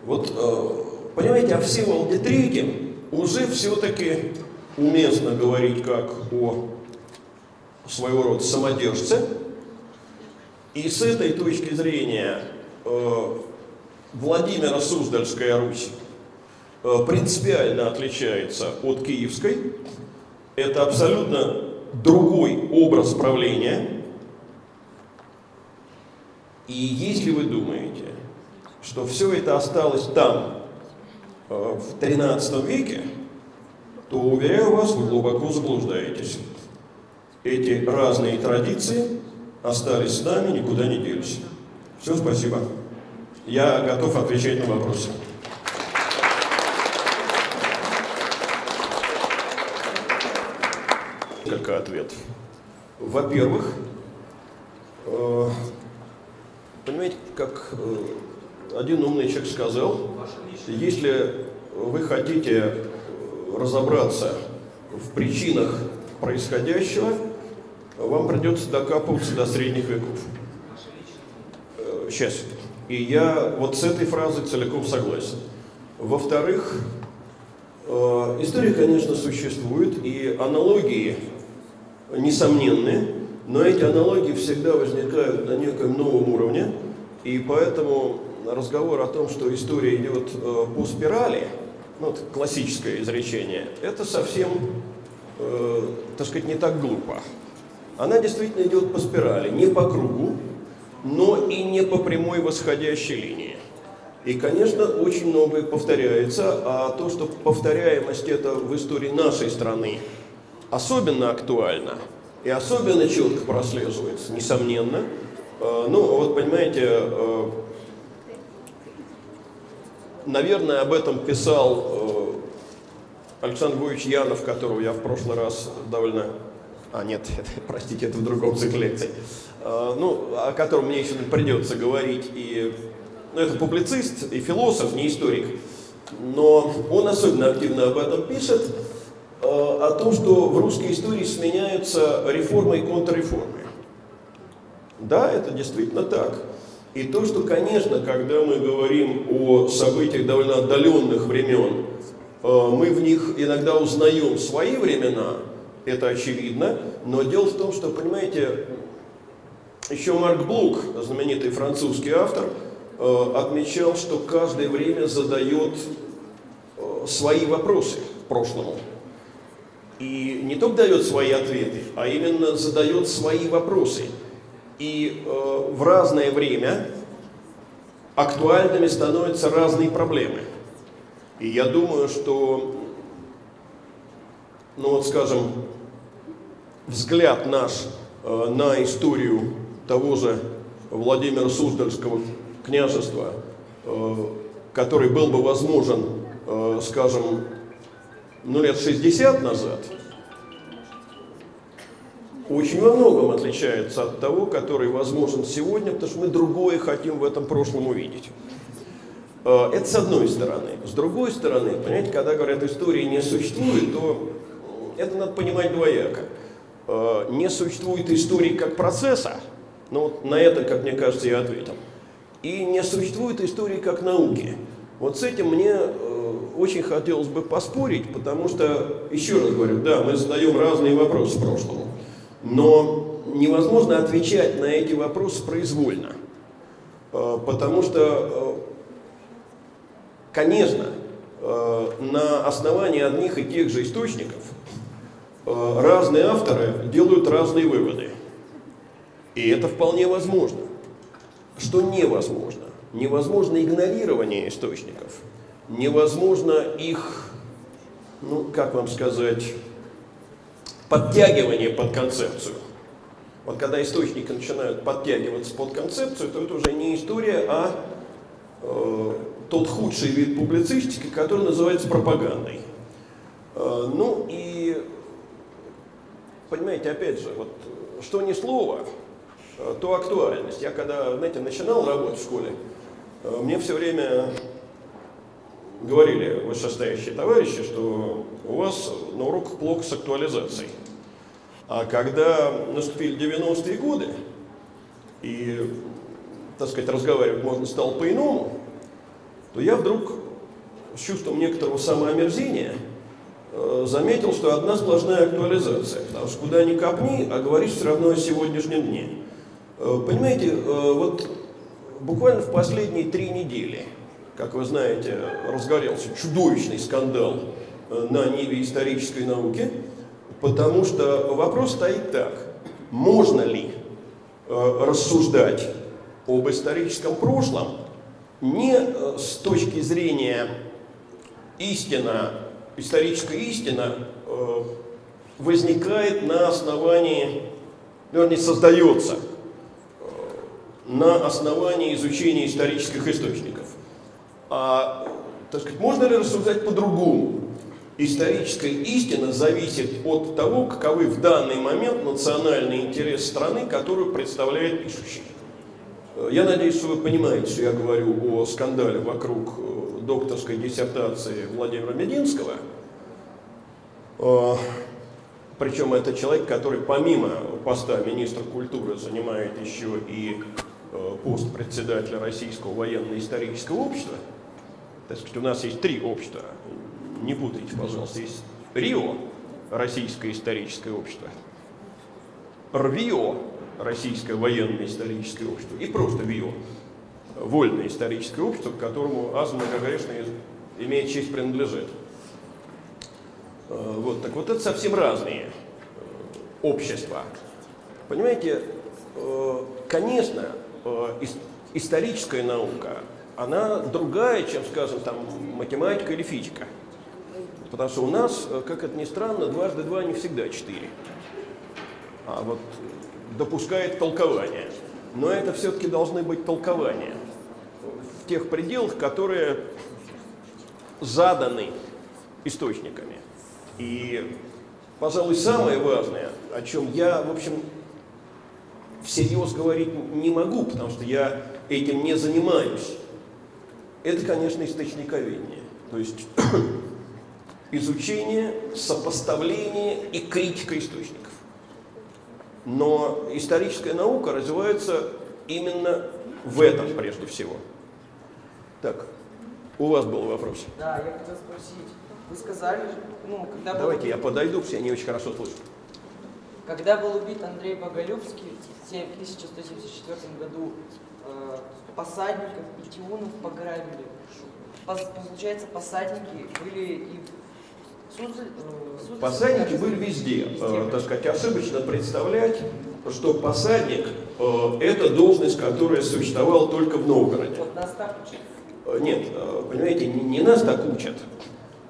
Вот, э, понимаете, о Всеволоде Третьем уже все-таки уместно говорить как о своего рода самодержце. И с этой точки зрения э, Владимира Суздальская Русь э, принципиально отличается от Киевской. Это абсолютно другой образ правления. И если вы думаете, что все это осталось там, э, в 13 веке, то, уверяю вас, вы глубоко заблуждаетесь. Эти разные традиции остались с нами, никуда не делись. Все, спасибо. Я готов отвечать на вопросы. Несколько ответов. Во-первых, э, понимаете, как э, один умный человек сказал, если вы хотите разобраться в причинах происходящего, вам придется докапываться до средних веков. Сейчас. Э, И я вот с этой фразой целиком согласен. Во-вторых, э, история, конечно, существует, и аналогии несомненные, но эти аналогии всегда возникают на неком новом уровне, и поэтому разговор о том, что история идет э, по спирали, ну, вот классическое изречение, это совсем, э, так сказать, не так глупо. Она действительно идет по спирали, не по кругу, но и не по прямой восходящей линии. И, конечно, очень многое повторяется, а то, что повторяемость это в истории нашей страны особенно актуально и особенно четко прослеживается, несомненно. Э, ну, вот понимаете, э, наверное, об этом писал э, Александр Львович Янов, которого я в прошлый раз довольно... А, нет, простите, это в другом цикле лекций. Ну, о котором мне еще придется говорить. И, ну, это публицист и философ, не историк. Но он особенно активно об этом пишет. Э, о том, что в русской истории сменяются реформы и контрреформы. Да, это действительно так. И то, что, конечно, когда мы говорим о событиях довольно отдаленных времен, э, мы в них иногда узнаем свои времена, это очевидно, но дело в том, что, понимаете, еще Марк Блук, знаменитый французский автор, э, отмечал, что каждое время задает свои вопросы прошлому. И не только дает свои ответы, а именно задает свои вопросы. И э, в разное время актуальными становятся разные проблемы. И я думаю, что, ну вот скажем, взгляд наш э, на историю того же Владимира Суздальского княжества, э, который был бы возможен, э, скажем, ну, лет 60 назад, очень во многом отличается от того, который возможен сегодня, потому что мы другое хотим в этом прошлом увидеть. Э, это с одной стороны. С другой стороны, понимаете, когда говорят, истории не существует, то это надо понимать двояко. Э, не существует истории как процесса, ну вот на это, как мне кажется, я ответил. И не существует истории как науки. Вот с этим мне э, очень хотелось бы поспорить, потому что, еще раз говорю, да, мы задаем разные вопросы прошлому, но невозможно отвечать на эти вопросы произвольно, э, потому что, э, конечно, э, на основании одних и тех же источников разные авторы делают разные выводы. И это вполне возможно. Что невозможно? Невозможно игнорирование источников – невозможно их, ну, как вам сказать, подтягивание под концепцию. Вот когда источники начинают подтягиваться под концепцию, то это уже не история, а э, тот худший вид публицистики, который называется пропагандой. Э, ну и, понимаете, опять же, вот что ни слово, э, то актуальность. Я когда, знаете, начинал работать в школе, э, мне все время говорили вышестоящие товарищи, что у вас на уроках плохо с актуализацией. А когда наступили 90-е годы, и, так сказать, разговаривать можно стало по-иному, то я вдруг с чувством некоторого самоомерзения э, заметил, что одна сплошная актуализация. Потому что куда ни копни, а говоришь все равно о сегодняшнем дне. Э, понимаете, э, вот буквально в последние три недели – как вы знаете, разгорелся чудовищный скандал на ниве исторической науки, потому что вопрос стоит так. Можно ли э, рассуждать об историческом прошлом не э, с точки зрения истина, историческая истина возникает на основании, вернее, создается на основании изучения исторических источников. А, так сказать, можно ли рассуждать по-другому? Историческая истина зависит от того, каковы в данный момент национальные интересы страны, которую представляет пишущий. Я надеюсь, что вы понимаете, что я говорю о скандале вокруг э, докторской диссертации Владимира Мединского. А, Причем это человек, который помимо поста министра культуры занимает еще и э, пост председателя Российского военно-исторического общества – так сказать, у нас есть три общества. Не путайте, пожалуйста. Есть РИО, Российское историческое общество, РВИО, Российское военное историческое общество, и просто ВИО, Вольное историческое общество, к которому Аз многогрешный имеет честь принадлежит. Вот, так вот это совсем разные общества. Понимаете, конечно, историческая наука, она другая, чем, скажем, там, математика или физика. Потому что у нас, как это ни странно, дважды два не всегда четыре. А вот допускает толкование. Но это все-таки должны быть толкования в тех пределах, которые заданы источниками. И, пожалуй, самое важное, о чем я, в общем, всерьез говорить не могу, потому что я этим не занимаюсь, это, конечно, источниковедение. То есть изучение, сопоставление и критика источников. Но историческая наука развивается именно в этом прежде всего. Так, у вас был вопрос. Да, я хотел спросить. Вы сказали, ну, когда Давайте был... я подойду, все не очень хорошо слышат. Когда был убит Андрей Боголюбский в 1174 году, э, посадников и тиунов пограбили. Пос, получается, посадники были и в Суздаль, э, Суздаль, Посадники даже- были везде. Э, так сказать, ошибочно представлять, что посадник э, это должность, которая существовала только в Новгороде. Вот нас так учат. Э, Нет, э, понимаете, не, не нас так учат,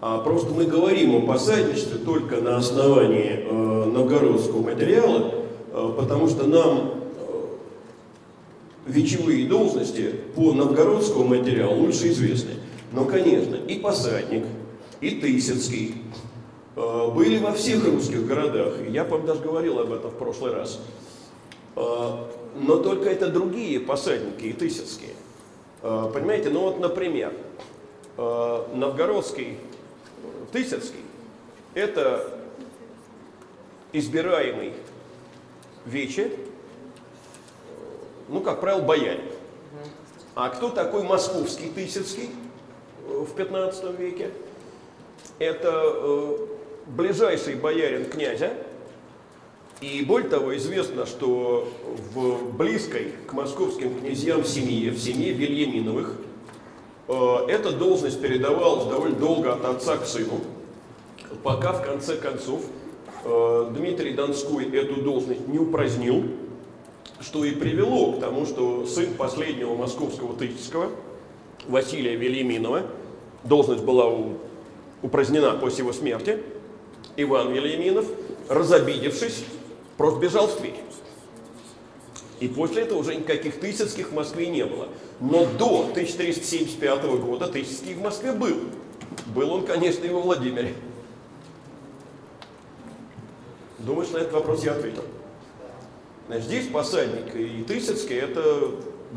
а просто мы говорим о посадничестве только на основании э, новгородского материала, э, потому что нам э, вечевые должности по новгородскому материалу лучше известны. Но, конечно, и посадник, и Тысяцкий э, были во всех русских городах. Я, по-моему, даже говорил об этом в прошлый раз. Э, Но только это другие посадники и Тысяцкие. Э, Понимаете, ну вот, например, новгородский, Тысяцкий, это избираемый вече, ну, как правило, боярин. А кто такой московский Тысяцкий в 15 веке? Это э, ближайший боярин князя, и более того, известно, что в близкой к московским князьям семье, в семье Вильяминовых, э, эта должность передавалась довольно долго от отца к сыну, пока в конце концов э, Дмитрий Донской эту должность не упразднил, что и привело к тому, что сын последнего московского Тысяцкого, Василия Вильяминова, должность была у- упразднена после его смерти, Иван Вильяминов, разобидевшись, просто бежал в Тверь. И после этого уже никаких Тысяцких в Москве не было. Но до 1375 года Тысяцкий в Москве был. Был он, конечно, и во Владимире. Думаешь, на этот вопрос я ответил? Значит, здесь посадник и Тысяцкий – это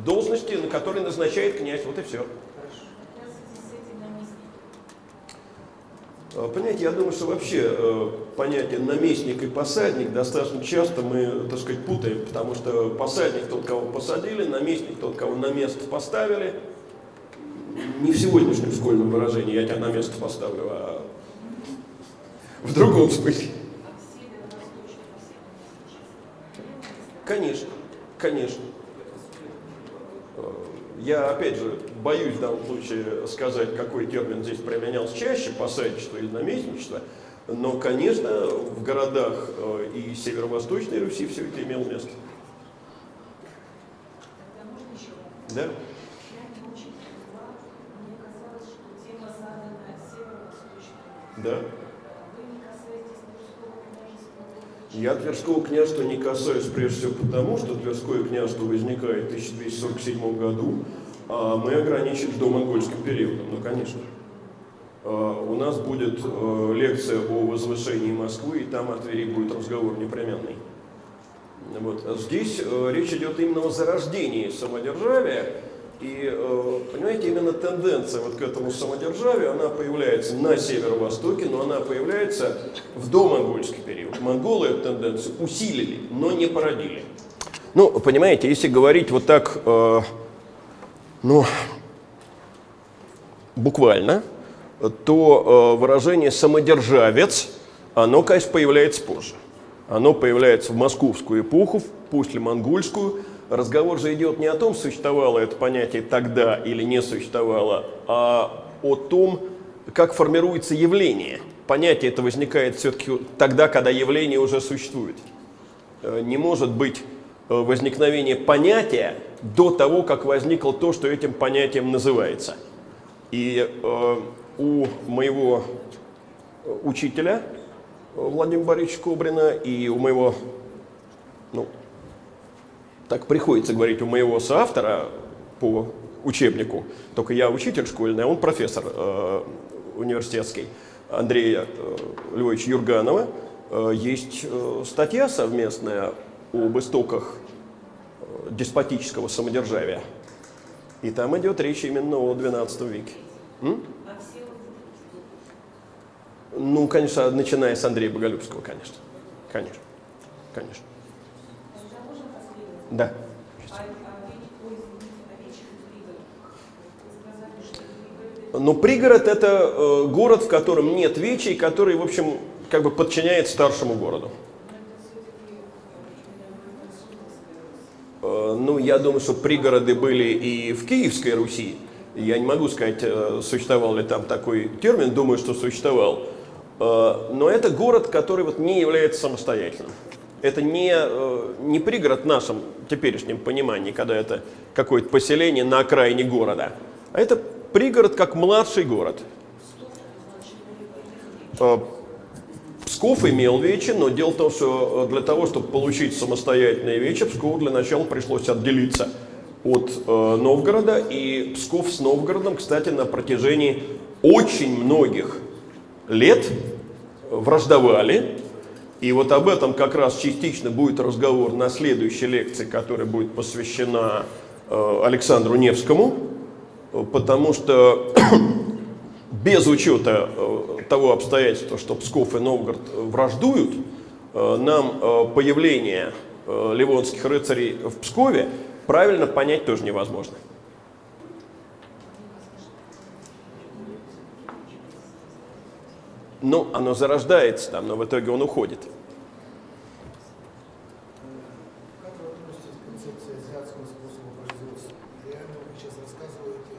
должности, на которые назначает князь, вот и все. Понимаете, я думаю, что вообще э, понятие наместник и посадник достаточно часто мы, так сказать, путаем, потому что посадник тот, кого посадили, наместник тот, кого на место поставили. Не в сегодняшнем школьном выражении я тебя на место поставлю, а в другом смысле. Конечно, конечно. Э, Я, опять же, боюсь в данном случае сказать, какой термин здесь применялся чаще, посадничество или наместничество, но, конечно, в городах э, и северо-восточной Руси все это имело место. Да? Да. Я Тверского княжества не касаюсь прежде всего потому, что Тверское княжество возникает в 1247 году, а мы ограничены домонгольским периодом, ну, конечно. А, У нас будет э, лекция о возвышении Москвы, и там о Твери будет разговор непременный. Вот. А здесь э, речь идет именно о зарождении самодержавия, и, э, понимаете, именно тенденция вот к этому самодержавию, она появляется на северо-востоке, но она появляется в домонгольский период. Монголы эту тенденцию усилили, но не породили. Ну, понимаете, если говорить вот так, ну, буквально, то э, выражение «самодержавец», оно, конечно, появляется позже. Оно появляется в московскую эпоху, после монгольскую. Разговор же идет не о том, существовало это понятие тогда или не существовало, а о том, как формируется явление. Понятие это возникает все-таки тогда, когда явление уже существует. Э, Не может быть возникновение понятия до того, как возникло то, что этим понятием называется. И э, у моего учителя э, Владимира Борисовича Кобрина и у моего, ну, так приходится говорить, у моего соавтора по учебнику, только я учитель школьный, а он профессор э, университетский, Андрея э, Львовича Юрганова, э, есть э, статья совместная об истоках э, деспотического самодержавия. И там идет речь именно о XII веке. М? Ну, конечно, начиная с Андрея Боголюбского, конечно. Конечно. Конечно. Да. Но пригород это э, город, в котором нет вечей, который, в общем, как бы подчиняет старшему городу. Ну, я думаю, что пригороды были и в Киевской Руси. Я не могу сказать, э, существовал ли там такой термин, думаю, что существовал. Э, Но это город, который вот не является самостоятельным. Это не, э, не пригород в нашем теперешнем понимании, когда это какое-то поселение на окраине города. А это пригород как младший город. Псков имел вечи, но дело в том, что э, для того, чтобы получить самостоятельные вечи, Пскову для начала пришлось отделиться от э, Новгорода. И Псков с Новгородом, кстати, на протяжении очень многих лет враждовали. И вот об этом как раз частично будет разговор на следующей лекции, которая будет посвящена э, Александру Невскому, э, потому что без учета э, того обстоятельства, что Псков и Новгород враждуют, э, нам э, появление ливонских рыцарей в Пскове правильно понять тоже невозможно. Ну, оно зарождается там, но в итоге он уходит. Как вы относитесь к концепции азиатского способа производства? Реально вы сейчас рассказываете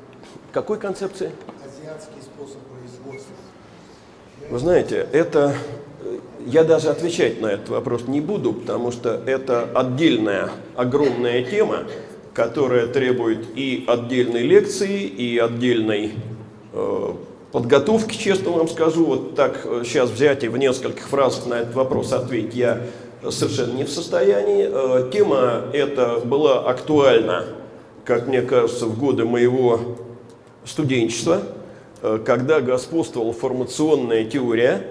Какой концепции? азиатский способ производства. Вы знаете, это э, я даже отвечать на этот вопрос не буду, потому что это отдельная огромная тема, которая требует и отдельной лекции, и отдельной э, подготовки, честно вам скажу. Вот так э, сейчас взять и в нескольких фразах на этот вопрос ответить я совершенно не в состоянии. Э, тема эта была актуальна, как мне кажется, в годы моего студенчества, э, когда господствовала формационная теория,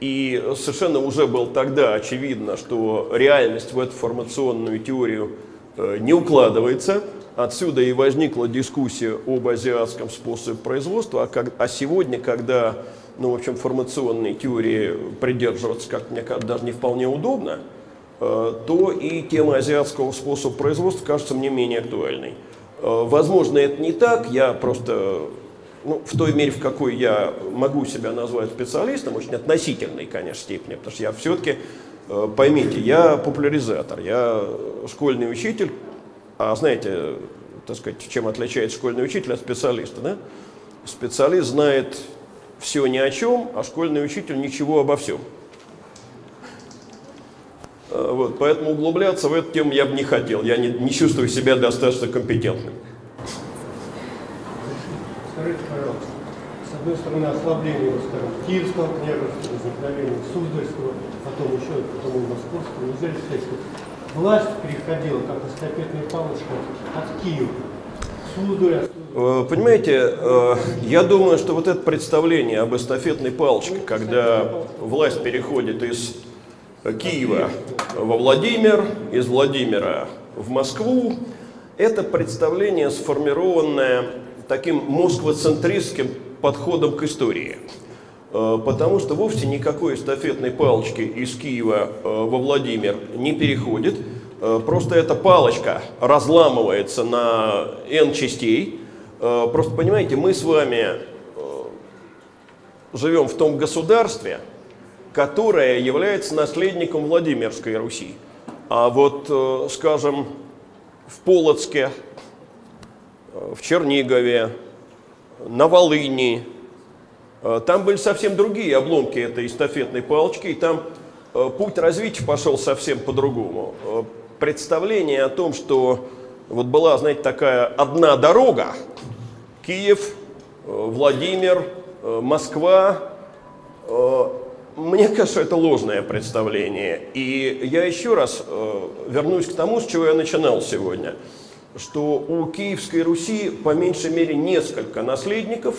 и совершенно уже было тогда очевидно, что реальность в эту формационную теорию э, не укладывается. Отсюда и возникла дискуссия об азиатском способе производства, а, как- а сегодня, когда ну, в общем, формационной теории придерживаться, как мне кажется, даже не вполне удобно, э, то и тема азиатского способа производства кажется мне менее актуальной. Э, Возможно, это не так, я просто, ну, в той мере, в какой я могу себя назвать специалистом, очень относительной, конечно, степени, потому что я все-таки, поймите, я популяризатор, я школьный учитель, а знаете, так сказать, чем отличается школьный учитель от специалиста, да? Специалист знает все ни о чем, а школьный учитель ничего обо всем. Э, Вот, поэтому углубляться в эту тему я бы не хотел. Я не, не чувствую себя достаточно компетентным. Скажите, пожалуйста, с одной стороны, ослабление, скажем, Киевского княжества, возникновение Суздальского, потом еще, потом Московского, нельзя что власть переходила, как эстафетная палочка, от Киева. К Суздалю, Э, Понимаете, э, я думаю, что вот это представление об эстафетной палочке, когда власть переходит из Киева во Владимир, из Владимира в Москву, это представление, сформированное таким москвоцентристским подходом к истории. Э, Потому что вовсе никакой эстафетной палочки из Киева э, во Владимир не переходит. Э, Просто эта палочка разламывается на N частей. Просто понимаете, мы с вами живем в том государстве, которое является наследником Владимирской Руси. А вот, скажем, в Полоцке, в Чернигове, на Волыни, Э, Там были совсем другие обломки этой эстафетной палочки, и там э, путь развития пошел совсем по-другому. Э, Представление о том, что вот была, знаете, такая одна дорога, Киев, Владимир, Москва, мне кажется, это ложное представление. И я еще раз вернусь к тому, с чего я начинал сегодня, что у Киевской Руси по меньшей мере несколько наследников,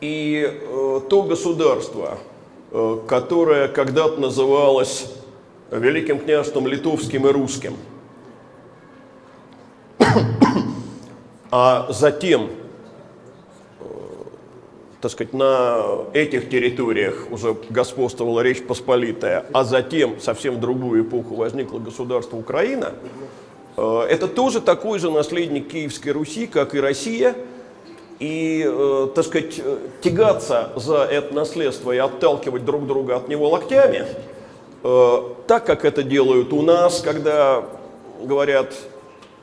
и э, то государство, э, которое когда-то называлось Великим княжеством Литовским и Русским, а затем так сказать, на этих территориях уже господствовала Речь Посполитая, а затем совсем в другую эпоху возникло государство Украина, э, это тоже такой же наследник Киевской Руси, как и Россия, и, э, так сказать, э, тягаться за это наследство и отталкивать друг друга от него локтями, э, так как это делают у нас, когда говорят,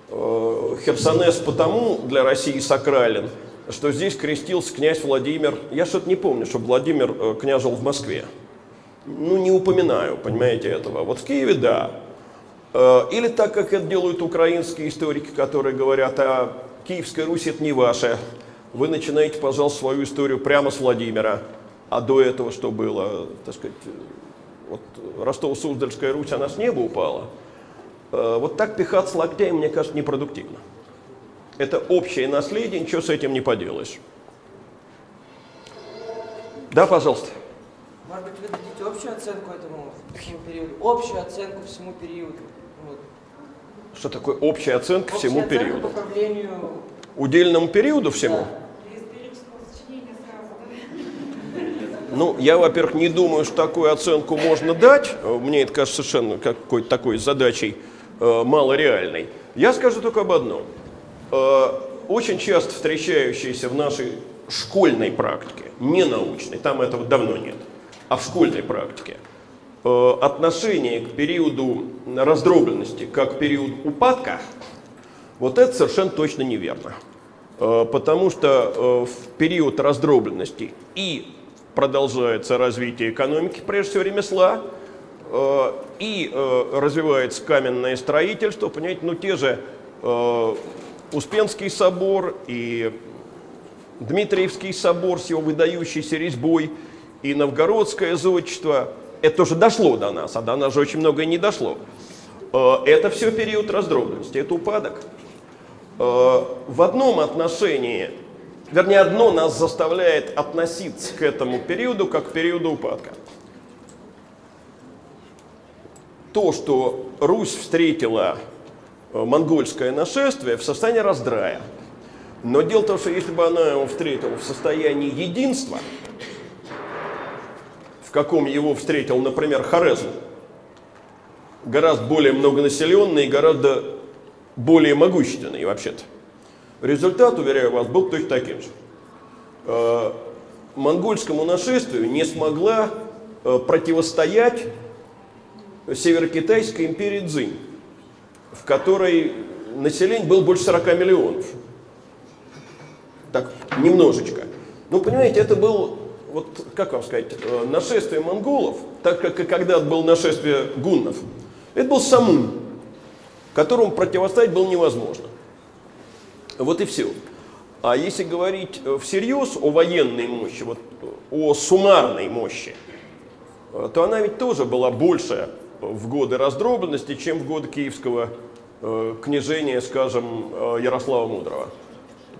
э, Херсонес потому для России сакрален, что здесь крестился князь Владимир. Я что-то не помню, чтобы Владимир э, княжил в Москве. Ну, не упоминаю, понимаете, этого. Вот в Киеве, да. Э, Или так, как это делают украинские историки, которые говорят, а Киевская Русь это не ваша. Вы начинаете, пожалуйста, свою историю прямо с Владимира. А до этого что было, так сказать, вот Ростово-Суздальская Русь, она с неба упала. Э, Вот так пихаться локтями, мне кажется, непродуктивно. Это общее наследие, ничего с этим не поделаешь. Да, пожалуйста. Может быть, вы дадите общую оценку этому всему периоду? Общую оценку всему периоду. Что такое общая оценка всему Общая оценка периоду? по правлению... Удельному периоду всему? Да. Ну, я, во-первых, не думаю, что такую оценку можно дать. Мне это кажется совершенно какой-то такой задачей э, малореальной. Я скажу только об одном. Э, очень часто встречающиеся в нашей школьной практике, не научной, там этого давно нет, а в школьной практике, отношение к периоду раздробленности как к периоду упадка, вот это совершенно точно неверно. Э, Потому что э, в период раздробленности и продолжается развитие экономики, прежде всего ремесла, э, и э, развивается каменное строительство, понимаете, ну те же э, Успенский собор и Дмитриевский собор с его выдающейся резьбой и Новгородское зодчество, это тоже дошло до нас, а до нас же очень многое не дошло. Э, Это все период раздробленности, это упадок. Э, В одном отношении, вернее, одно нас заставляет относиться к этому периоду как к периоду упадка. То, что Русь встретила э, монгольское нашествие в состоянии раздрая. Но дело в том, что если бы она его встретила в состоянии единства, каком его встретил, например, Хорезм, гораздо более многонаселенный и гораздо более могущественный вообще-то. Результат, уверяю вас, был точно таким же. Э, Монгольскому нашествию не смогла э, противостоять Северокитайской империи Цзинь, в которой население было больше 40 миллионов. Так, немножечко. Ну, понимаете, это был, вот как вам сказать, э, нашествие монголов, так как и когда-то было нашествие гуннов. Это был самун, которому противостоять было невозможно. Вот и все. А если говорить э, всерьез о военной мощи, вот, э, о суммарной мощи, то она ведь тоже была больше в годы раздробленности, чем в годы киевского княжения, скажем, Ярослава Мудрого.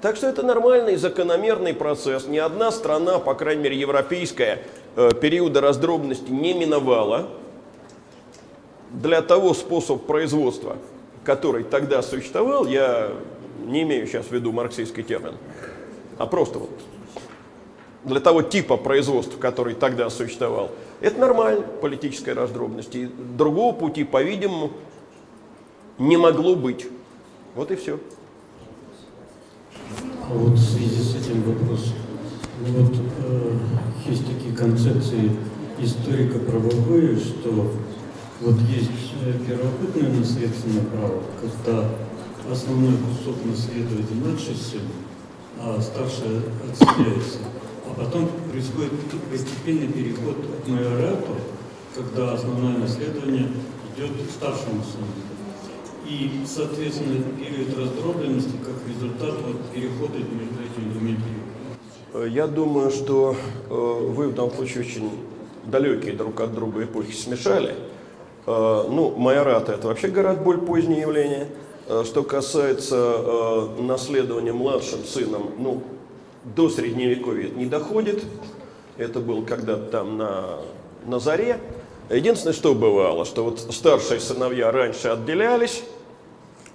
Так что это нормальный, закономерный процесс. Ни одна страна, по крайней мере европейская, э, периода раздробленности не миновала. Для того способа производства, который тогда существовал, я не имею сейчас в виду марксистский термин, а просто вот для того типа производства, который тогда существовал, это нормально, политическая раздробленность. И другого пути, по-видимому, не могло быть. Вот и все. А вот в связи с этим вопрос. Ну Вот э, есть такие концепции историко-правовые, что вот есть э, первобытное наследственное право, когда основной кусок наследует младший сын, а старший отселяется. потом происходит постепенный переход к майорату, когда основное наследование идет старшему сыну. И, соответственно, период раздробленности как результат вот, перехода между этими двумя периодами. Я думаю, что э, вы в данном случае очень далекие друг от друга эпохи смешали. Э, ну, майорат это вообще гораздо более позднее явление. Э, что касается наследования младшим сыном, ну, до средневековья это не доходит. Это было когда-то там на, на заре. Единственное, что бывало, что вот старшие сыновья раньше отделялись,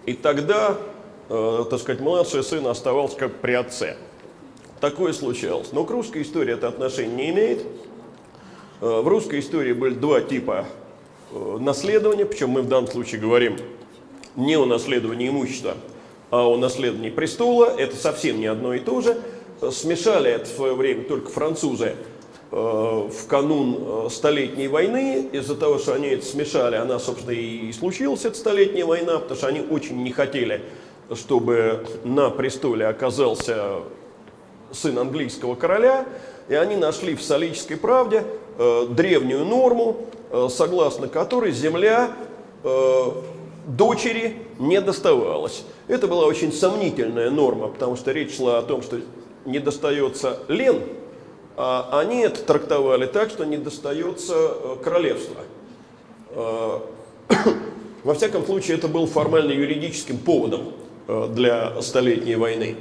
и тогда, э, так сказать, младший сын оставался как при отце. Такое случалось. Но к русской истории это отношение не имеет. Э, в русской истории были два типа э, наследования, причем мы в данном случае говорим не о наследовании имущества, а о наследовании престола. Это совсем не одно и то же. Э, Смешали это в свое время только французы в канун э, Столетней войны. Из-за того, что они это смешали, она, собственно, и случилась, эта Столетняя война, потому что они очень не хотели, чтобы на престоле оказался сын английского короля, и они нашли в солической правде э, древнюю норму, э, согласно которой земля э, дочери не доставалась. Это была очень сомнительная норма, потому что речь шла о том, что не достается лен, они это трактовали так, что не достается э, королевство. Э, Во всяком случае, это был формально юридическим поводом э, для Столетней войны.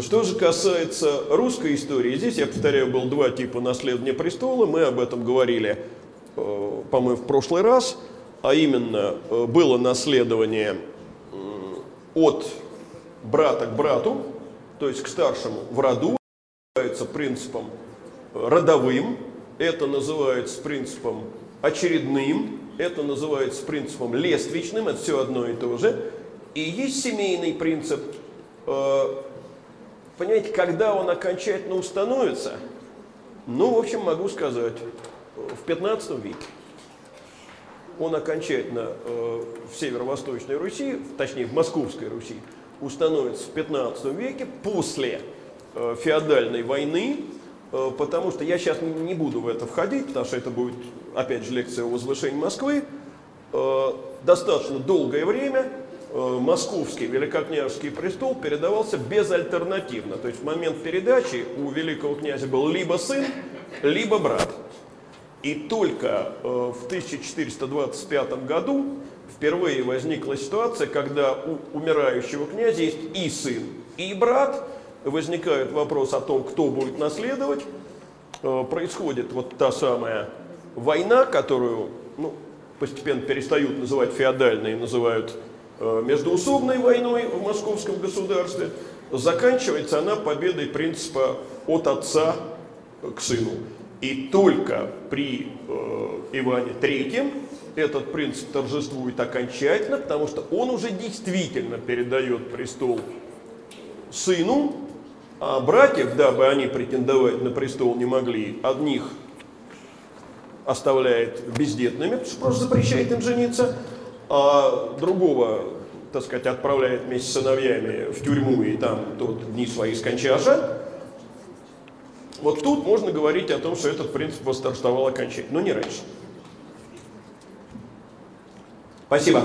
Что же касается русской истории, здесь, я повторяю, был два типа наследования престола. Мы об этом говорили, э, по-моему, в прошлый раз. А именно, было наследование от брата к брату, то есть к старшему в роду, называется принципом родовым, это называется принципом очередным, это называется принципом лествичным, это все одно и то же. И есть семейный принцип, э, понимаете, когда он окончательно установится, ну, в общем, могу сказать, в 15 веке. Он окончательно э, в северо-восточной Руси, точнее в Московской Руси, установится в 15 веке после э, феодальной войны, потому что я сейчас не буду в это входить, потому что это будет, опять же, лекция о возвышении Москвы. Э, достаточно долгое время э, московский великокняжеский престол передавался безальтернативно. То есть в момент передачи у великого князя был либо сын, либо брат. И только э, в 1425 году впервые возникла ситуация, когда у умирающего князя есть и сын, и брат. Возникает вопрос о том, кто будет наследовать. Э, Происходит вот та самая война, которую ну, постепенно перестают называть феодальной, и называют э, междуусобной войной в московском государстве. Заканчивается она победой принципа от отца к сыну. И только при э, Иване III этот принцип торжествует окончательно, потому что он уже действительно передает престол сыну, а братьев, дабы они претендовать на престол не могли, одних оставляет бездетными, просто запрещает им жениться, а другого, так сказать, отправляет вместе с сыновьями в тюрьму и там тот дни свои скончаша. Вот тут можно говорить о том, что этот принцип восторжествовал окончательно, но не раньше. Спасибо.